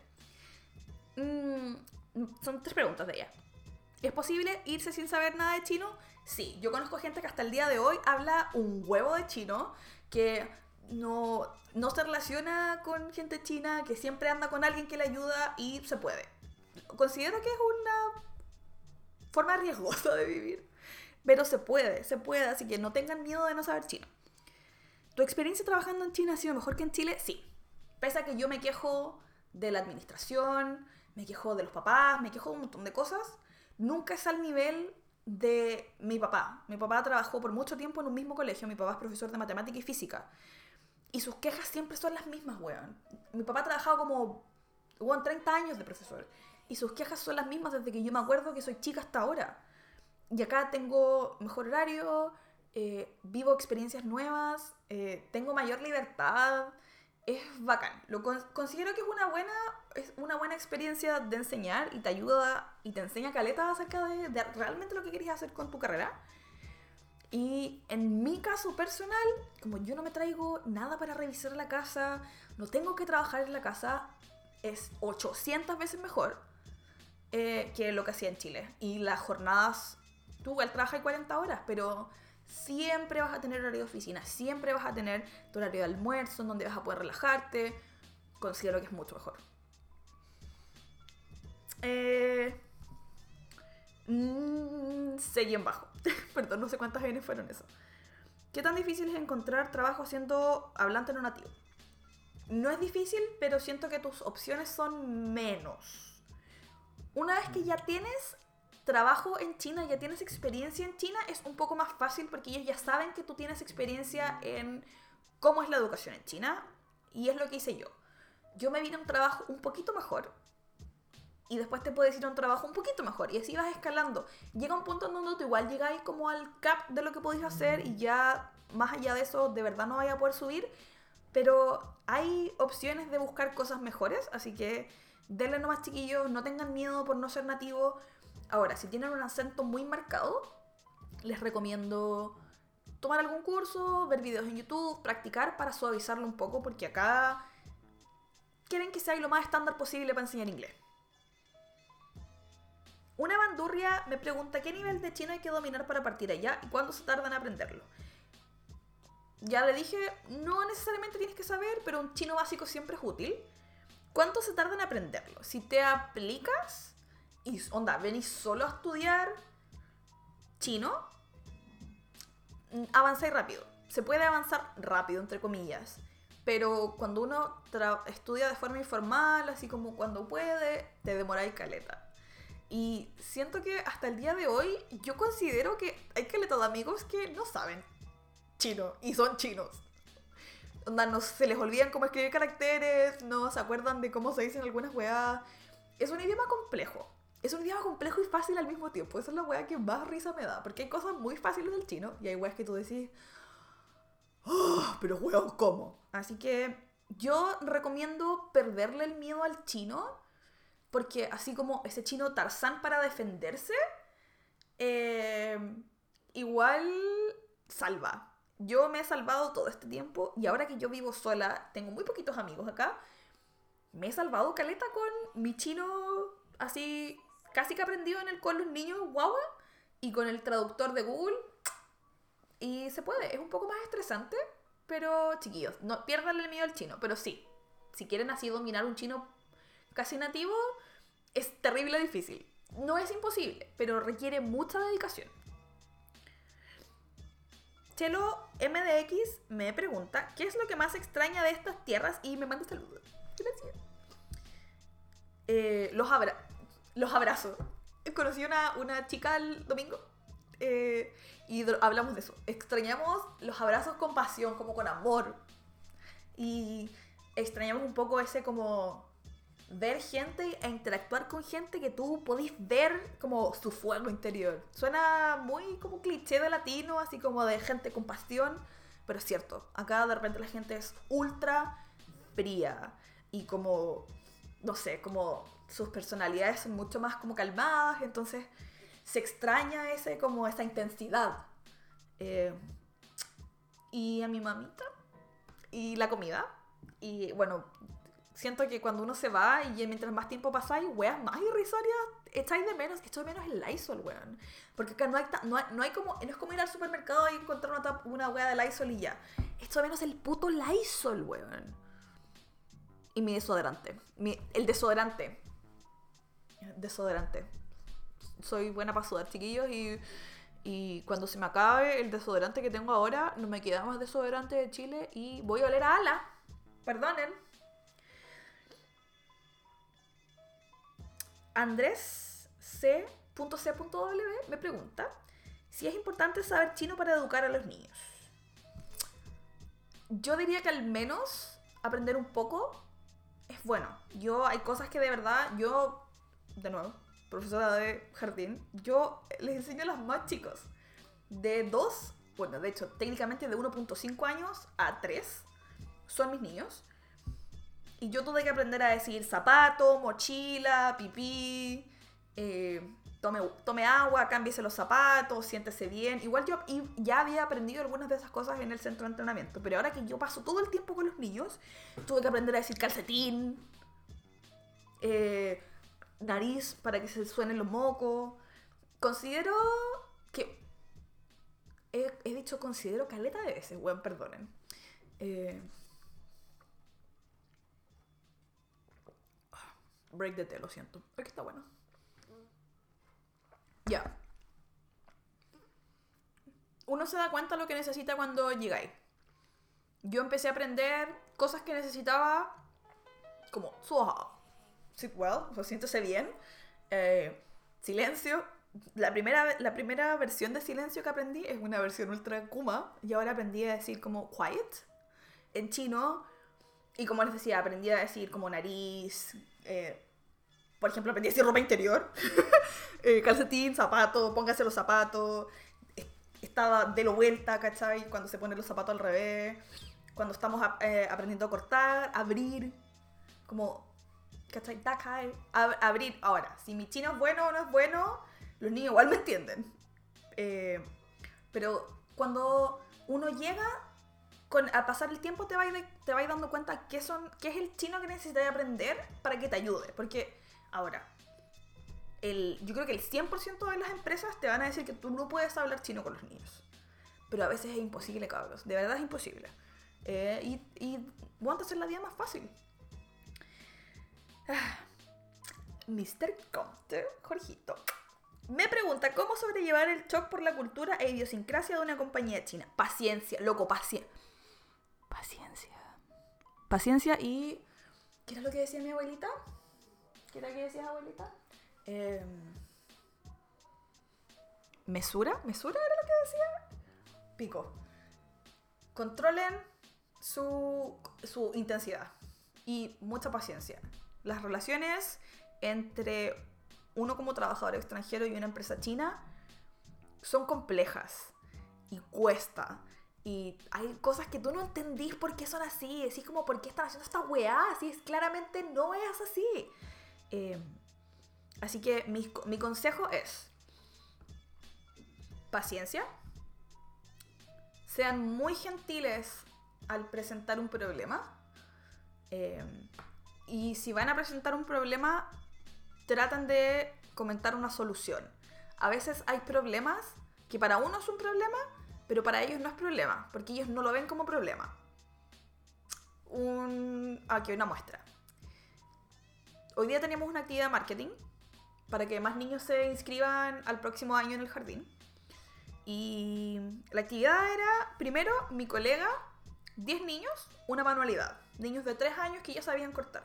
Mm, son tres preguntas de ella. ¿Es posible irse sin saber nada de chino? Sí, yo conozco gente que hasta el día de hoy habla un huevo de chino, que no, no se relaciona con gente china, que siempre anda con alguien que le ayuda y se puede. Considero que es una forma riesgosa de vivir, pero se puede, se puede, así que no tengan miedo de no saber chino. ¿Tu experiencia trabajando en China ha sido mejor que en Chile? Sí. Pese a que yo me quejo de la administración, me quejo de los papás, me quejo de un montón de cosas, nunca es al nivel de mi papá. Mi papá trabajó por mucho tiempo en un mismo colegio, mi papá es profesor de matemática y física. Y sus quejas siempre son las mismas, weón. Mi papá ha trabajado como Hubo 30 años de profesor. Y sus quejas son las mismas desde que yo me acuerdo que soy chica hasta ahora. Y acá tengo mejor horario, eh, vivo experiencias nuevas, eh, tengo mayor libertad. Es bacán. Lo considero que es una buena, es una buena experiencia de enseñar y te ayuda y te enseña caleta acerca de, de realmente lo que querías hacer con tu carrera. Y en mi caso personal, como yo no me traigo nada para revisar la casa, no tengo que trabajar en la casa, es 800 veces mejor eh, que lo que hacía en Chile. Y las jornadas, tú igual trabajas 40 horas, pero siempre vas a tener horario de oficina, siempre vas a tener tu horario de almuerzo en donde vas a poder relajarte. Considero que es mucho mejor. Eh, mmm, seguí en bajo. Perdón, no sé cuántas N fueron eso. ¿Qué tan difícil es encontrar trabajo siendo hablante no nativo? No es difícil, pero siento que tus opciones son menos. Una vez que ya tienes trabajo en China, ya tienes experiencia en China, es un poco más fácil porque ellos ya saben que tú tienes experiencia en cómo es la educación en China. Y es lo que hice yo. Yo me vine a un trabajo un poquito mejor, y después te puedes ir a un trabajo un poquito mejor y así vas escalando. Llega un punto en donde tú igual llegáis como al cap de lo que podéis hacer y ya más allá de eso de verdad no vaya a poder subir, pero hay opciones de buscar cosas mejores, así que denle nomás chiquillos, no tengan miedo por no ser nativo. Ahora, si tienen un acento muy marcado, les recomiendo tomar algún curso, ver videos en YouTube, practicar para suavizarlo un poco, porque acá quieren que sea lo más estándar posible para enseñar inglés. Una bandurria me pregunta qué nivel de chino hay que dominar para partir allá y cuándo se tarda en aprenderlo. Ya le dije, no necesariamente tienes que saber, pero un chino básico siempre es útil. ¿Cuánto se tarda en aprenderlo? Si te aplicas y, onda, venís solo a estudiar chino, mm, avanzáis rápido. Se puede avanzar rápido, entre comillas. Pero cuando uno estudia de forma informal, así como cuando puede, te demoráis caleta. Y siento que hasta el día de hoy yo considero que hay que de amigos que no saben chino y son chinos. Onda, no se les olvidan cómo escribir caracteres, no se acuerdan de cómo se dicen algunas weas. Es un idioma complejo. Es un idioma complejo y fácil al mismo tiempo. Esa es la wea que más risa me da. Porque hay cosas muy fáciles del chino y hay weas que tú decís, oh, pero weón, ¿cómo? Así que yo recomiendo perderle el miedo al chino porque así como ese chino Tarzán para defenderse, eh, igual salva. Yo me he salvado todo este tiempo y ahora que yo vivo sola, tengo muy poquitos amigos acá, me he salvado caleta con mi chino así casi que aprendido en el con los niños guagua y con el traductor de Google. Y se puede, es un poco más estresante, pero chiquillos, no pierdan el miedo al chino, pero sí, si quieren así dominar un chino casi nativo, es terrible difícil. No es imposible, pero requiere mucha dedicación. Chelo MDX me pregunta, ¿qué es lo que más extraña de estas tierras? Y me manda saludos. Gracias. Eh, los, abra los abrazos. Conocí una, una chica el domingo eh, y hablamos de eso. Extrañamos los abrazos con pasión, como con amor. Y extrañamos un poco ese como ver gente e interactuar con gente que tú podís ver como su fuego interior. Suena muy como cliché de latino, así como de gente con pasión, pero es cierto, acá de repente la gente es ultra fría y como, no sé, como sus personalidades son mucho más como calmadas, entonces se extraña ese como esa intensidad. Eh, y a mi mamita y la comida. Y bueno, siento que cuando uno se va y mientras más tiempo pasáis, weas más irrisorias, echáis de menos, esto de menos el Lysol, weón. Porque acá no hay, no no hay como, no es como ir al supermercado y encontrar una, una wea de Lysol y ya. Esto de menos el puto Lysol, weón. Y mi desodorante. Mi, el desodorante. Desodorante. Soy buena para sudar, chiquillos, y, y cuando se me acabe el desodorante que tengo ahora, no me queda más desodorante de Chile y voy a oler a ala. Perdonen. Andrés C.C.W me pregunta si es importante saber chino para educar a los niños. Yo diría que al menos aprender un poco es bueno. Yo, hay cosas que de verdad, yo, de nuevo, profesora de jardín, yo les enseño a los más chicos. De 2, bueno, de hecho, técnicamente de 1.5 años a 3 son mis niños. Y yo tuve que aprender a decir zapato, mochila, pipí, eh, tome, tome agua, cámbiese los zapatos, siéntese bien. Igual yo ya había aprendido algunas de esas cosas en el centro de entrenamiento, pero ahora que yo paso todo el tiempo con los niños, tuve que aprender a decir calcetín, eh, nariz para que se suenen los mocos. Considero que... He, he dicho considero caleta de veces, weón, perdonen. Eh, break de té, lo siento. Que está bueno. Ya. Uno se da cuenta lo que necesita cuando llegáis. Yo empecé a aprender cosas que necesitaba como sit well, o sea, siéntese bien, eh, silencio. La primera, la primera versión de silencio que aprendí es una versión ultra kuma y ahora aprendí a decir como quiet en chino y como les decía, aprendí a decir como nariz, eh, por ejemplo, aprendí a decir ropa interior, eh, calcetín, zapato, póngase los zapatos, estaba de lo vuelta, ¿cachai? Cuando se ponen los zapatos al revés, cuando estamos eh, aprendiendo a cortar, abrir, como, ¿cachai? Dakai, Ab abrir. Ahora, si mi chino es bueno o no es bueno, los niños igual me entienden. Eh, pero cuando uno llega, con, al pasar el tiempo te vas, te vas dando cuenta qué, son, qué es el chino que necesitas aprender para que te ayude. Porque Ahora, el, yo creo que el 100% de las empresas te van a decir que tú no puedes hablar chino con los niños. Pero a veces es imposible, cabros. De verdad es imposible. Eh, y, y a hacer la vida más fácil. Ah, Mr. Comte, Jorgito, me pregunta cómo sobrellevar el shock por la cultura e idiosincrasia de una compañía china. Paciencia, loco, paciencia. Paciencia. Paciencia y... ¿Qué era lo que decía mi abuelita? ¿Qué era que decías, abuelita? Eh, ¿Mesura? ¿Mesura era lo que decía? Pico. Controlen su, su intensidad y mucha paciencia. Las relaciones entre uno como trabajador extranjero y una empresa china son complejas y cuesta. Y hay cosas que tú no entendís por qué son así. Así como, ¿por qué están haciendo esta weá? Así es, claramente no es así. Eh, así que mi, consejo es paciencia. Sean muy gentiles al presentar un problema. Eh, y si van a presentar un problema, tratan de comentar una solución. A veces hay problemas que para uno es un problema, pero para ellos no es problema, porque ellos no lo ven como problema. Un, aquí una muestra hoy día tenemos una actividad de marketing para que más niños se inscriban al próximo año en el jardín. Y la actividad era, primero, mi colega, 10 niños, una manualidad. Niños de 3 años que ya sabían cortar.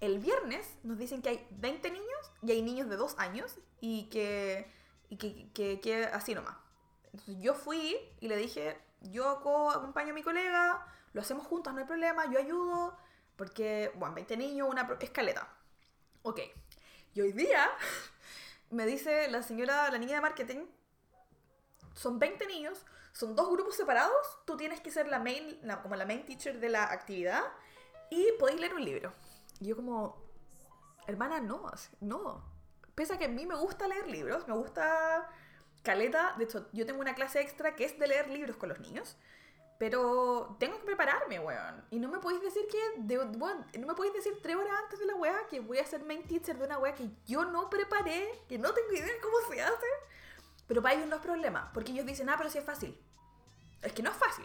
El viernes nos dicen que hay 20 niños y hay niños de 2 años y que, y que, que, que así nomás. Entonces yo fui y le dije, yo acompaño a mi colega, lo hacemos juntos, no hay problema, yo ayudo. Porque, bueno, 20 niños, una escaleta. Ok. Y hoy día me dice la señora, la niña de marketing, son 20 niños, son dos grupos separados, tú tienes que ser la main, como la main teacher de la actividad y podéis leer un libro. Y yo como, hermana, no, no. Pese a que a mí me gusta leer libros, me gusta caleta, de hecho yo tengo una clase extra que es de leer libros con los niños. Pero tengo que prepararme, weón. Y no me podéis decir que. De, no me podéis decir tres horas antes de la weá que voy a ser main teacher de una weá que yo no preparé, que no tengo idea de cómo se hace. Pero para ellos no es problema, porque ellos dicen, ah, pero sí es fácil. Es que no es fácil.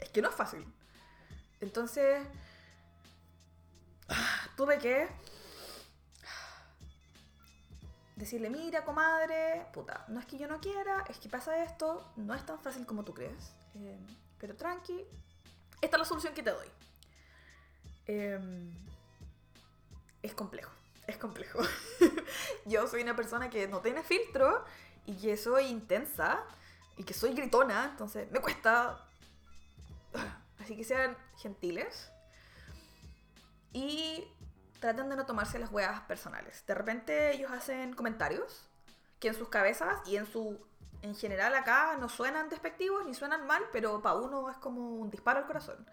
Es que no es fácil. Entonces. Tuve que. Decirle, mira, comadre, puta, no es que yo no quiera, es que pasa esto, no es tan fácil como tú crees. Eh, pero tranqui, esta es la solución que te doy. Em, es complejo, es complejo. Yo soy una persona que no tiene filtro y que soy intensa y que soy gritona, entonces me cuesta. Así que sean gentiles. y traten de no tomarse las huevas personales. De repente ellos hacen comentarios que en sus cabezas y en su en general acá no suenan despectivos ni suenan mal, pero para uno es como un disparo al corazón.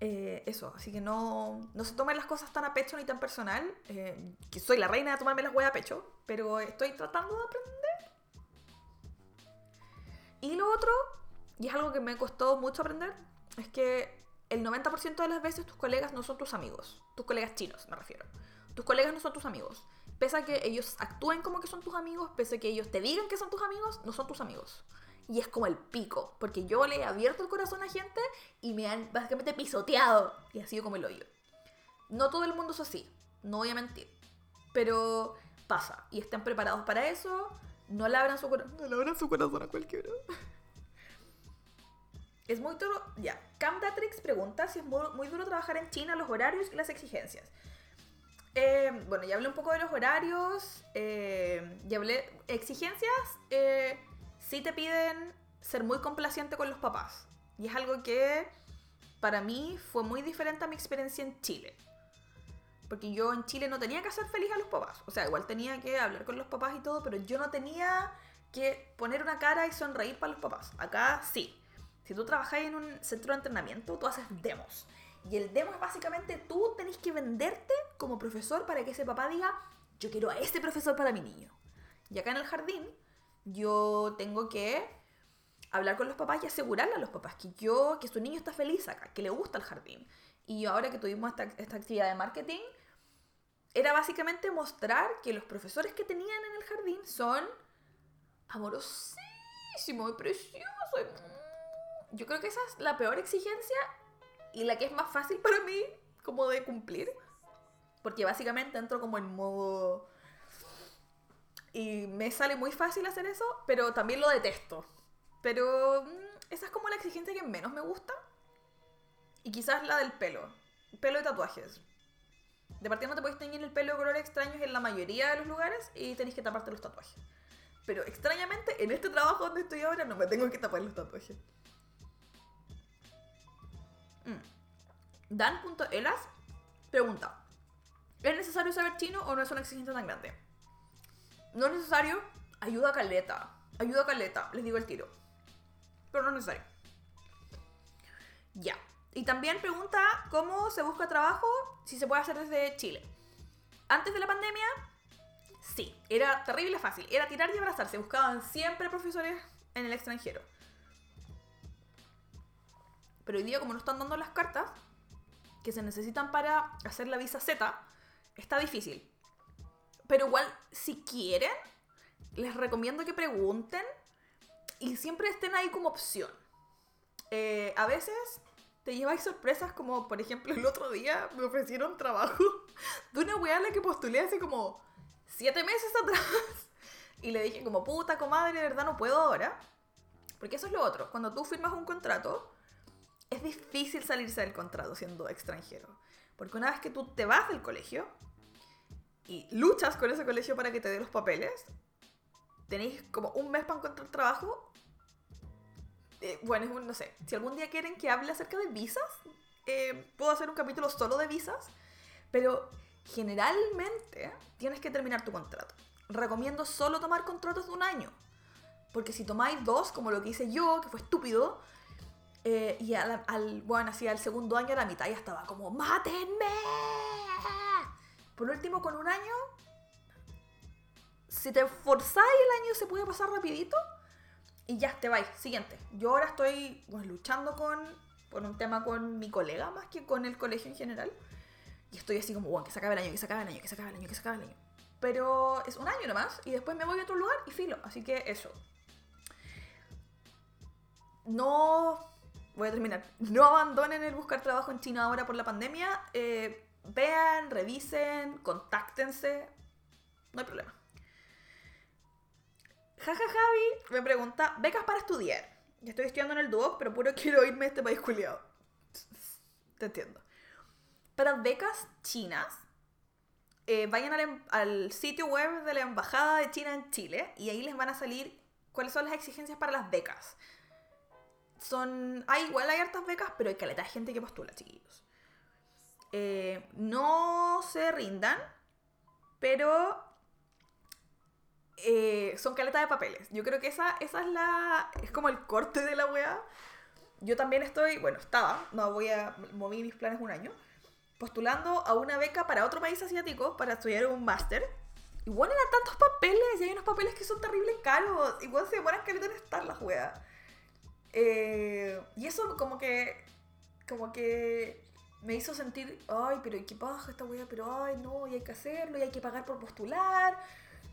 Eh, eso, así que no, no se tomen las cosas tan a pecho ni tan personal. Eh, que soy la reina de tomarme las huevas a pecho, pero estoy tratando de aprender. Y lo otro, y es algo que me costó mucho aprender, es que el 90% de las veces tus colegas no son tus amigos. Tus colegas chinos, me refiero. Tus colegas no son tus amigos. Pese a que ellos actúen como que son tus amigos, pese a que ellos te digan que son tus amigos, no son tus amigos. Y es como el pico, porque yo le he abierto el corazón a gente y me han básicamente pisoteado. Y ha sido como el hoyo. No todo el mundo es así, no voy a mentir. Pero pasa, y estén preparados para eso. No le abran su, no abran su corazón a cualquiera. Es muy duro. Ya. Camdatrix pregunta si es muy, duro trabajar en China, los horarios y las exigencias. Eh, bueno, ya hablé un poco de los horarios. Eh, ya hablé. Exigencias. Eh, sí te piden ser muy complaciente con los papás. Y es algo que para mí fue muy diferente a mi experiencia en Chile. Porque yo en Chile no tenía que hacer feliz a los papás. O sea, igual tenía que hablar con los papás y todo, pero yo no tenía que poner una cara y sonreír para los papás. Acá sí. Si tú trabajas en un centro de entrenamiento, tú haces demos. Y el demo es básicamente tú tenés que venderte como profesor para que ese papá diga, yo quiero a este profesor para mi niño. Y acá en el jardín, yo tengo que hablar con los papás y asegurarle a los papás que yo, que su niño está feliz acá, que le gusta el jardín. Y ahora que tuvimos esta, esta actividad de marketing, era básicamente mostrar que los profesores que tenían en el jardín son amorosísimos y preciosos yo creo que esa es la peor exigencia y la que es más fácil para mí como de cumplir. Porque básicamente entro como en modo... Y me sale muy fácil hacer eso, pero también lo detesto. Pero mm, esa es como la exigencia que menos me gusta. Y quizás la del pelo. Pelo de tatuajes. De partida no te puedes teñir el pelo de colores extraños en la mayoría de los lugares y tenés que taparte los tatuajes. Pero extrañamente, en este trabajo donde estoy ahora no me tengo que tapar los tatuajes. Mm. Dan.elas pregunta: ¿Es necesario saber chino o no es una exigencia tan grande? No es necesario, ayuda a caleta. Ayuda a caleta, les digo el tiro. Pero no es necesario. Ya. Y también pregunta cómo se busca trabajo si se puede hacer desde Chile. Antes de la pandemia, sí, era terrible fácil. Era tirar y abrazarse. Buscaban siempre profesores en el extranjero. Pero hoy día, como no están dando las cartas que se necesitan para hacer la visa Z, está difícil. Pero igual, si quieren, les recomiendo que pregunten y siempre estén ahí como opción. Eh, a veces te lleváis sorpresas como, por ejemplo, el otro día me ofrecieron trabajo de una weá a la que postulé hace como siete meses atrás. Y le dije como, puta comadre, de verdad no puedo ahora. Porque eso es lo otro. Cuando tú firmas un contrato, difícil salirse del contrato siendo extranjero. Porque una vez que tú te vas del colegio y luchas con ese colegio para que te dé los papeles, tenéis como un mes para encontrar trabajo. Eh, bueno, no sé, si algún día quieren que hable acerca de visas, eh, puedo hacer un capítulo solo de visas, pero generalmente tienes que terminar tu contrato. Recomiendo solo tomar contratos de un año, porque si tomáis dos, como lo que hice yo, que fue estúpido, eh, y al, bueno, así al segundo año, a la mitad ya estaba como, ¡mátenme! Por último, con un año, si te esforzáis el año se puede pasar rapidito y ya te vais. Siguiente. Yo ahora estoy luchando con, por un tema con mi colega más que con el colegio en general. Y estoy así como, bueno, que se acabe el año, que se acabe el año, que se acabe el año, que se acabe el año. Pero es un año nomás y después me voy a otro lugar y filo. Así que eso. No voy a terminar. No abandonen el buscar trabajo en China ahora por la pandemia. Eh, vean, revisen, contáctense. No hay problema. Jaja Javi me pregunta, becas para estudiar. Ya estoy estudiando en el Duoc, pero puro quiero irme a este país culiado. Te entiendo. Para becas chinas, eh, vayan al, em, al, sitio web de la Embajada de China en Chile y ahí les van a salir cuáles son las exigencias para las becas son. Hay, igual hay hartas becas, pero hay caleta de gente que postula, chiquillos. eh, no se rindan, pero eh, son caletas de papeles. Yo creo que esa, esa es la. es como el corte de la weá. Yo también estoy, bueno, estaba, no voy a mover mis planes un año, postulando a una beca para otro país asiático para estudiar un máster. Bueno, eran tantos papeles, y hay unos papeles que son terribles caros. Igual se demoran caletas en estar las weas. Eh, y eso como que. como que me hizo sentir, ay, pero ¿qué pasa esta wea? Pero ay, no, y hay que hacerlo, y hay que pagar por postular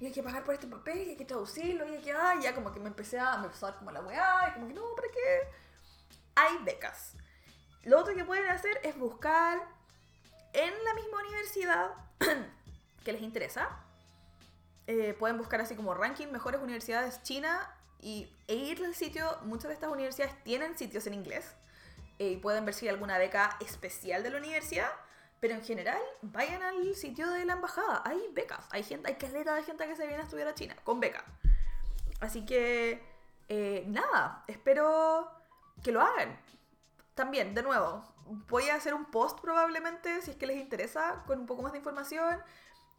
y hay que pagar por este papel, y hay que traducirlo, y hay que, ay, ya como que me empecé a, me como la weá, y como que no, ¿para qué? Hay becas. Lo otro que pueden hacer es buscar en la misma universidad que les interesa. Eh, pueden buscar así como ranking mejores universidades China y, e ir al sitio. Muchas de estas universidades tienen sitios en inglés. Eh, y pueden ver si hay alguna beca especial de la universidad pero en general, vayan al sitio de la embajada. Hay becas. Hay gente, hay caleta de gente que se viene a estudiar a China con beca. Así que, eh, nada, espero que lo hagan. También, de nuevo, voy a hacer un post probablemente, si es que les interesa, con un poco más de información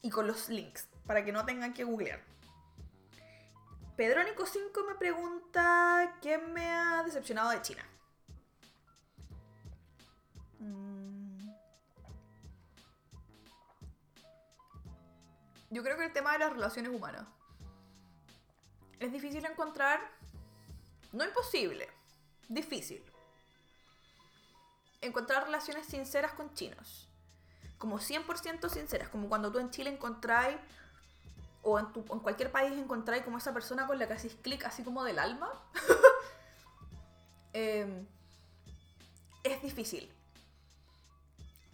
y con los links, para que no tengan que googlear. Pedrónico 5 me pregunta quién me ha decepcionado de China. Mm. Yo creo que el tema de las relaciones humanas. Es difícil encontrar. No imposible. Difícil. Encontrar relaciones sinceras con chinos. Como 100% sinceras. Como cuando tú en Chile encontráis. O en, en cualquier país encontráis como esa persona con la que haces clic así como del alma. Em, es difícil.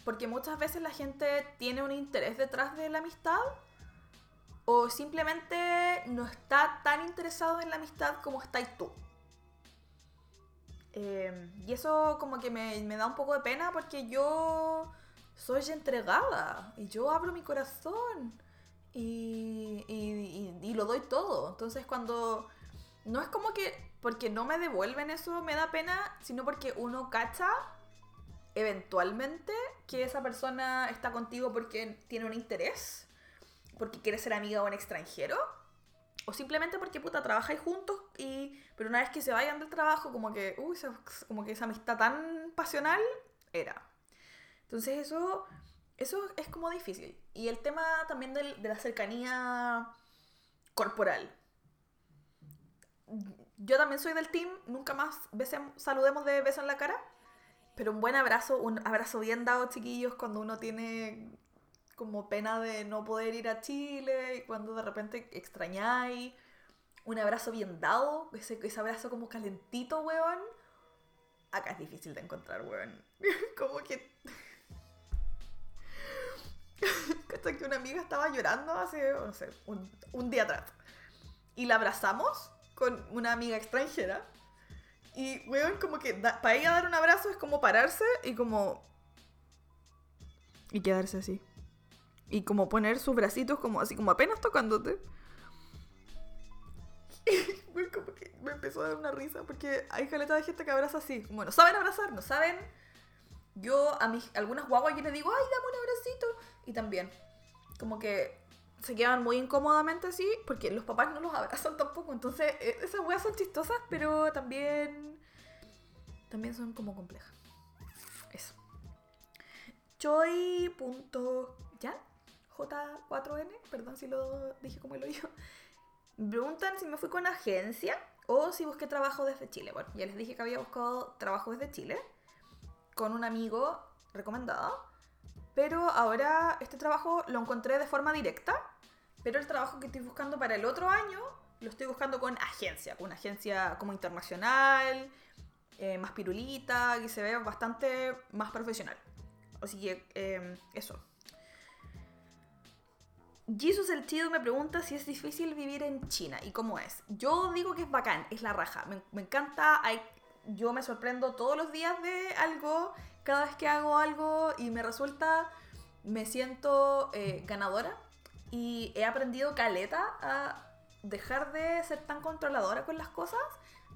Porque muchas veces la gente tiene un interés detrás de la amistad o simplemente no está tan interesado en la amistad como estáis tú. Em, y eso como que me, da un poco de pena porque yo soy entregada y yo abro mi corazón y, y, lo doy todo. Entonces cuando no es como que porque no me devuelven eso me da pena, sino porque uno cacha eventualmente que esa persona está contigo porque tiene un interés porque quieres ser amiga de un extranjero, o simplemente porque puta trabajáis juntos y pero una vez que se vayan del trabajo como que uy, como que esa amistad tan pasional era. Entonces eso eso es como difícil. Y el tema también de la cercanía corporal. Yo también soy del team, nunca más saludemos de beso en la cara, pero un buen abrazo, un abrazo bien dado, chiquillos, cuando uno tiene como pena de no poder ir a Chile y cuando de repente extrañáis un abrazo bien dado, ese, ese abrazo como calentito, weón. Acá es difícil de encontrar, weón. como que... Hasta que una amiga estaba llorando hace, no sé, un, un día atrás. Y la abrazamos con una amiga extranjera. Y, weón, como que para ella dar un abrazo es como pararse y como... Y quedarse así. Y como poner sus bracitos como así, como apenas tocándote. Y como que me empezó a dar una risa porque hay caleta de gente que abraza así. Bueno, saben abrazar, no saben. Yo a mis algunas guaguas yo les digo, ay, dame un abracito. Y también, como que se quedan muy incómodamente así porque los papás no los abrazan tampoco. Entonces, e, esas weas son chistosas, pero también. También son como complejas. Eso. Choi. ¿Ya? J4N, perdón si lo dije como lo yo. Me preguntan si me fui con agencia o si busqué trabajo desde Chile. Bueno, ya les dije que había buscado trabajo desde Chile con un amigo recomendado, pero ahora este trabajo lo encontré de forma directa, pero el trabajo que estoy buscando para el otro año lo estoy buscando con agencia, con una agencia como internacional, eh, más pirulita, y se ve bastante más profesional. Así que eh, eso, Jesus el Chido me pregunta si es difícil vivir en China y cómo es. Yo digo que es bacán, es la raja. Me, encanta, hay, yo me sorprendo todos los días de algo, cada vez que hago algo y me resulta, me siento eh, ganadora y he aprendido caleta a dejar de ser tan controladora con las cosas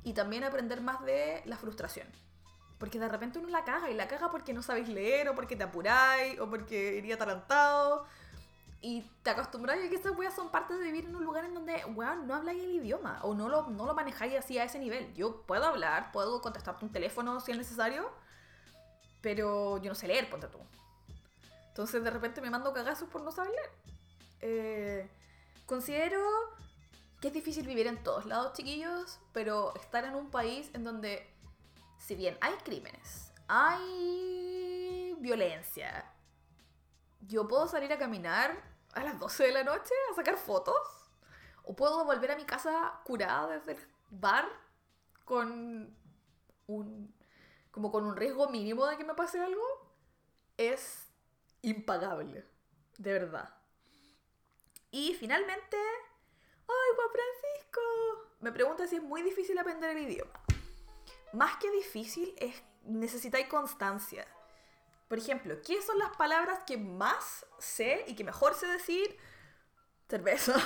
y también aprender más de la frustración. Porque de repente uno la caga y la caga porque no sabéis leer o porque te apuráis o porque iría atalantado. Y te acostumbráis a que estas weas son parte de vivir en un lugar en donde, weón, no habláis el idioma o no lo, no lo manejáis así a ese nivel. Yo puedo hablar, puedo contestarte un teléfono si es necesario, pero yo no sé leer, ponte tú. Entonces de repente me mando cagazos por no saber leer. Eh, considero que es difícil vivir en todos lados, chiquillos, pero estar en un país en donde, si bien hay crímenes, hay violencia, yo puedo salir a caminar a las 12 de la noche a sacar fotos, o puedo volver a mi casa curada desde el bar con un como con un riesgo mínimo de que me pase algo, es impagable, de verdad. Y finalmente, ¡ay, Juan Francisco! Me pregunta si es muy difícil aprender el idioma. Más que difícil, es necesitáis constancia. Por ejemplo, ¿qué son las palabras que más sé y que mejor sé decir? Cerveza.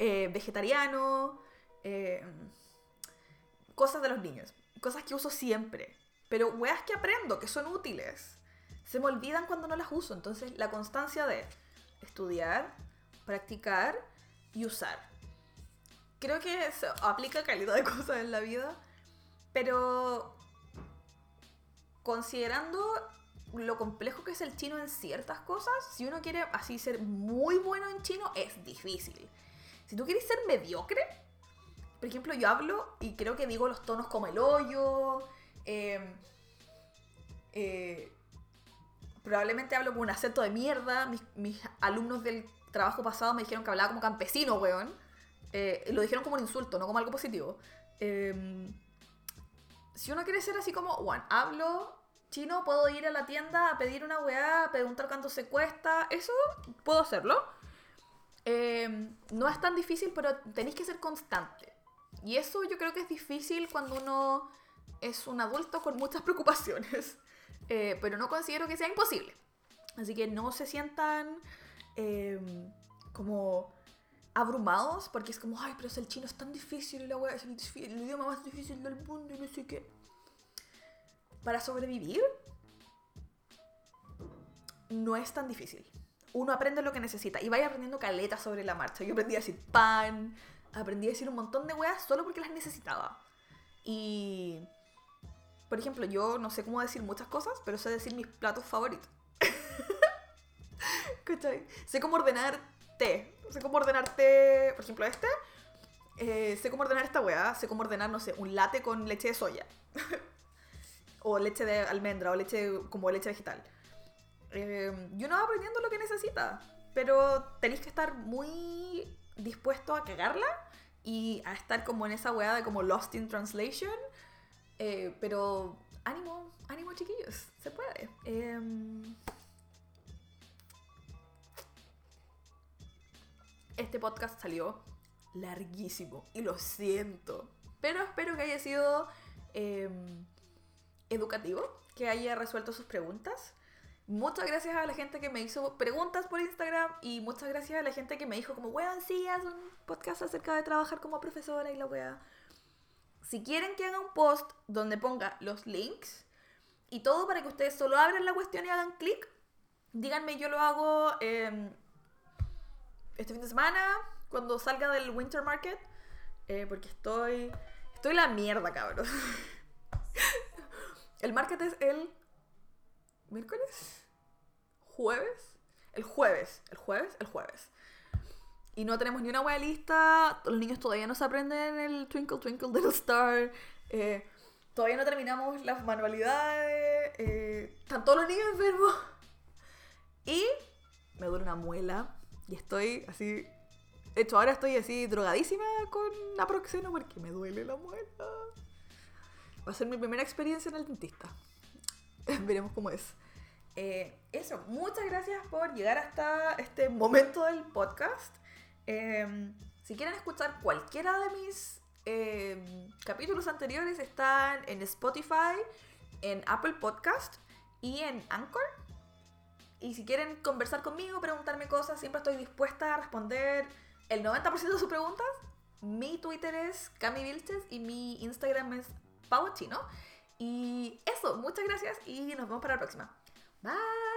Eh, vegetariano. Eh, cosas de los niños. Cosas que uso siempre. Pero weas que aprendo, que son útiles. Se me olvidan cuando no las uso. Entonces, la constancia de estudiar, practicar y usar. Creo que eso aplica calidad de cosas en la vida, pero considerando lo complejo que es el chino en ciertas cosas, si uno quiere así ser muy bueno en chino, es difícil. Si tú quieres ser mediocre, por ejemplo, yo hablo y creo que digo los tonos como el hoyo, em, eh, probablemente hablo con un acento de mierda. Mis, alumnos del trabajo pasado me dijeron que hablaba como campesino, weón. Eh, lo dijeron como un insulto, no como algo positivo. Em, si uno quiere ser así como, bueno, hablo chino, puedo ir a la tienda a pedir una weá, a preguntar cuánto se cuesta, eso puedo hacerlo. Em, no es tan difícil, pero tenéis que ser constante. Y eso yo creo que es difícil cuando uno es un adulto con muchas preocupaciones. Eh, pero no considero que sea imposible. Así que no se sientan em, como abrumados porque es como, ay, pero el chino es tan difícil y la wea es el, el, idioma más difícil del mundo y no sé qué. Para sobrevivir, no es tan difícil. Uno aprende lo que necesita y vaya aprendiendo caleta sobre la marcha. Yo aprendí a decir pan, aprendí a decir un montón de weas solo porque las necesitaba. Y por ejemplo, yo no sé cómo decir muchas cosas, pero sé decir mis platos favoritos. ¿Cachai? Sé cómo ordenar té. Sé cómo ordenar té, por ejemplo, este. Eh, sé cómo ordenar esta weá. Sé cómo ordenar, no sé, un latte con leche de soya. o leche de almendra, o leche como leche vegetal. Eh, y uno va aprendiendo lo que necesita. Pero tenéis que estar muy dispuesto a cagarla y a estar como en esa weá de como Lost in Translation eh, pero ánimo, ánimo chiquillos, se puede. Este podcast salió larguísimo y lo siento. Pero espero que haya sido em, educativo, que haya resuelto sus preguntas. Muchas gracias a la gente que me hizo preguntas por Instagram y muchas gracias a la gente que me dijo como, weón, sí, haz un podcast acerca de trabajar como profesora y la weá si quieren que haga un post donde ponga los links y todo para que ustedes solo abran la cuestión y hagan clic, díganme, yo lo hago em, este fin de semana, cuando salga del Winter Market, eh, porque estoy, estoy la mierda, cabros. el market es el miércoles, jueves, el jueves, el jueves, el jueves y no tenemos ni una wea lista, los niños todavía no se aprenden el Twinkle Twinkle Little Star, eh, todavía no terminamos las manualidades, eh, están todos los niños enfermos. Y me duele una muela y estoy así, de hecho ahora estoy así drogadísima con la proxeno porque me duele la muela. Va a ser mi primera experiencia en el dentista. Veremos cómo es. Eh, eso, muchas gracias por llegar hasta este momento del podcast. Em, si quieren escuchar cualquiera de mis em, capítulos anteriores, están en Spotify, en Apple Podcast y en Anchor. Y si quieren conversar conmigo, preguntarme cosas, siempre estoy dispuesta a responder el 90% de sus preguntas. Mi Twitter es Cami Vilches y mi Instagram es pavo chino. Y eso, muchas gracias y nos vemos para la próxima. Bye.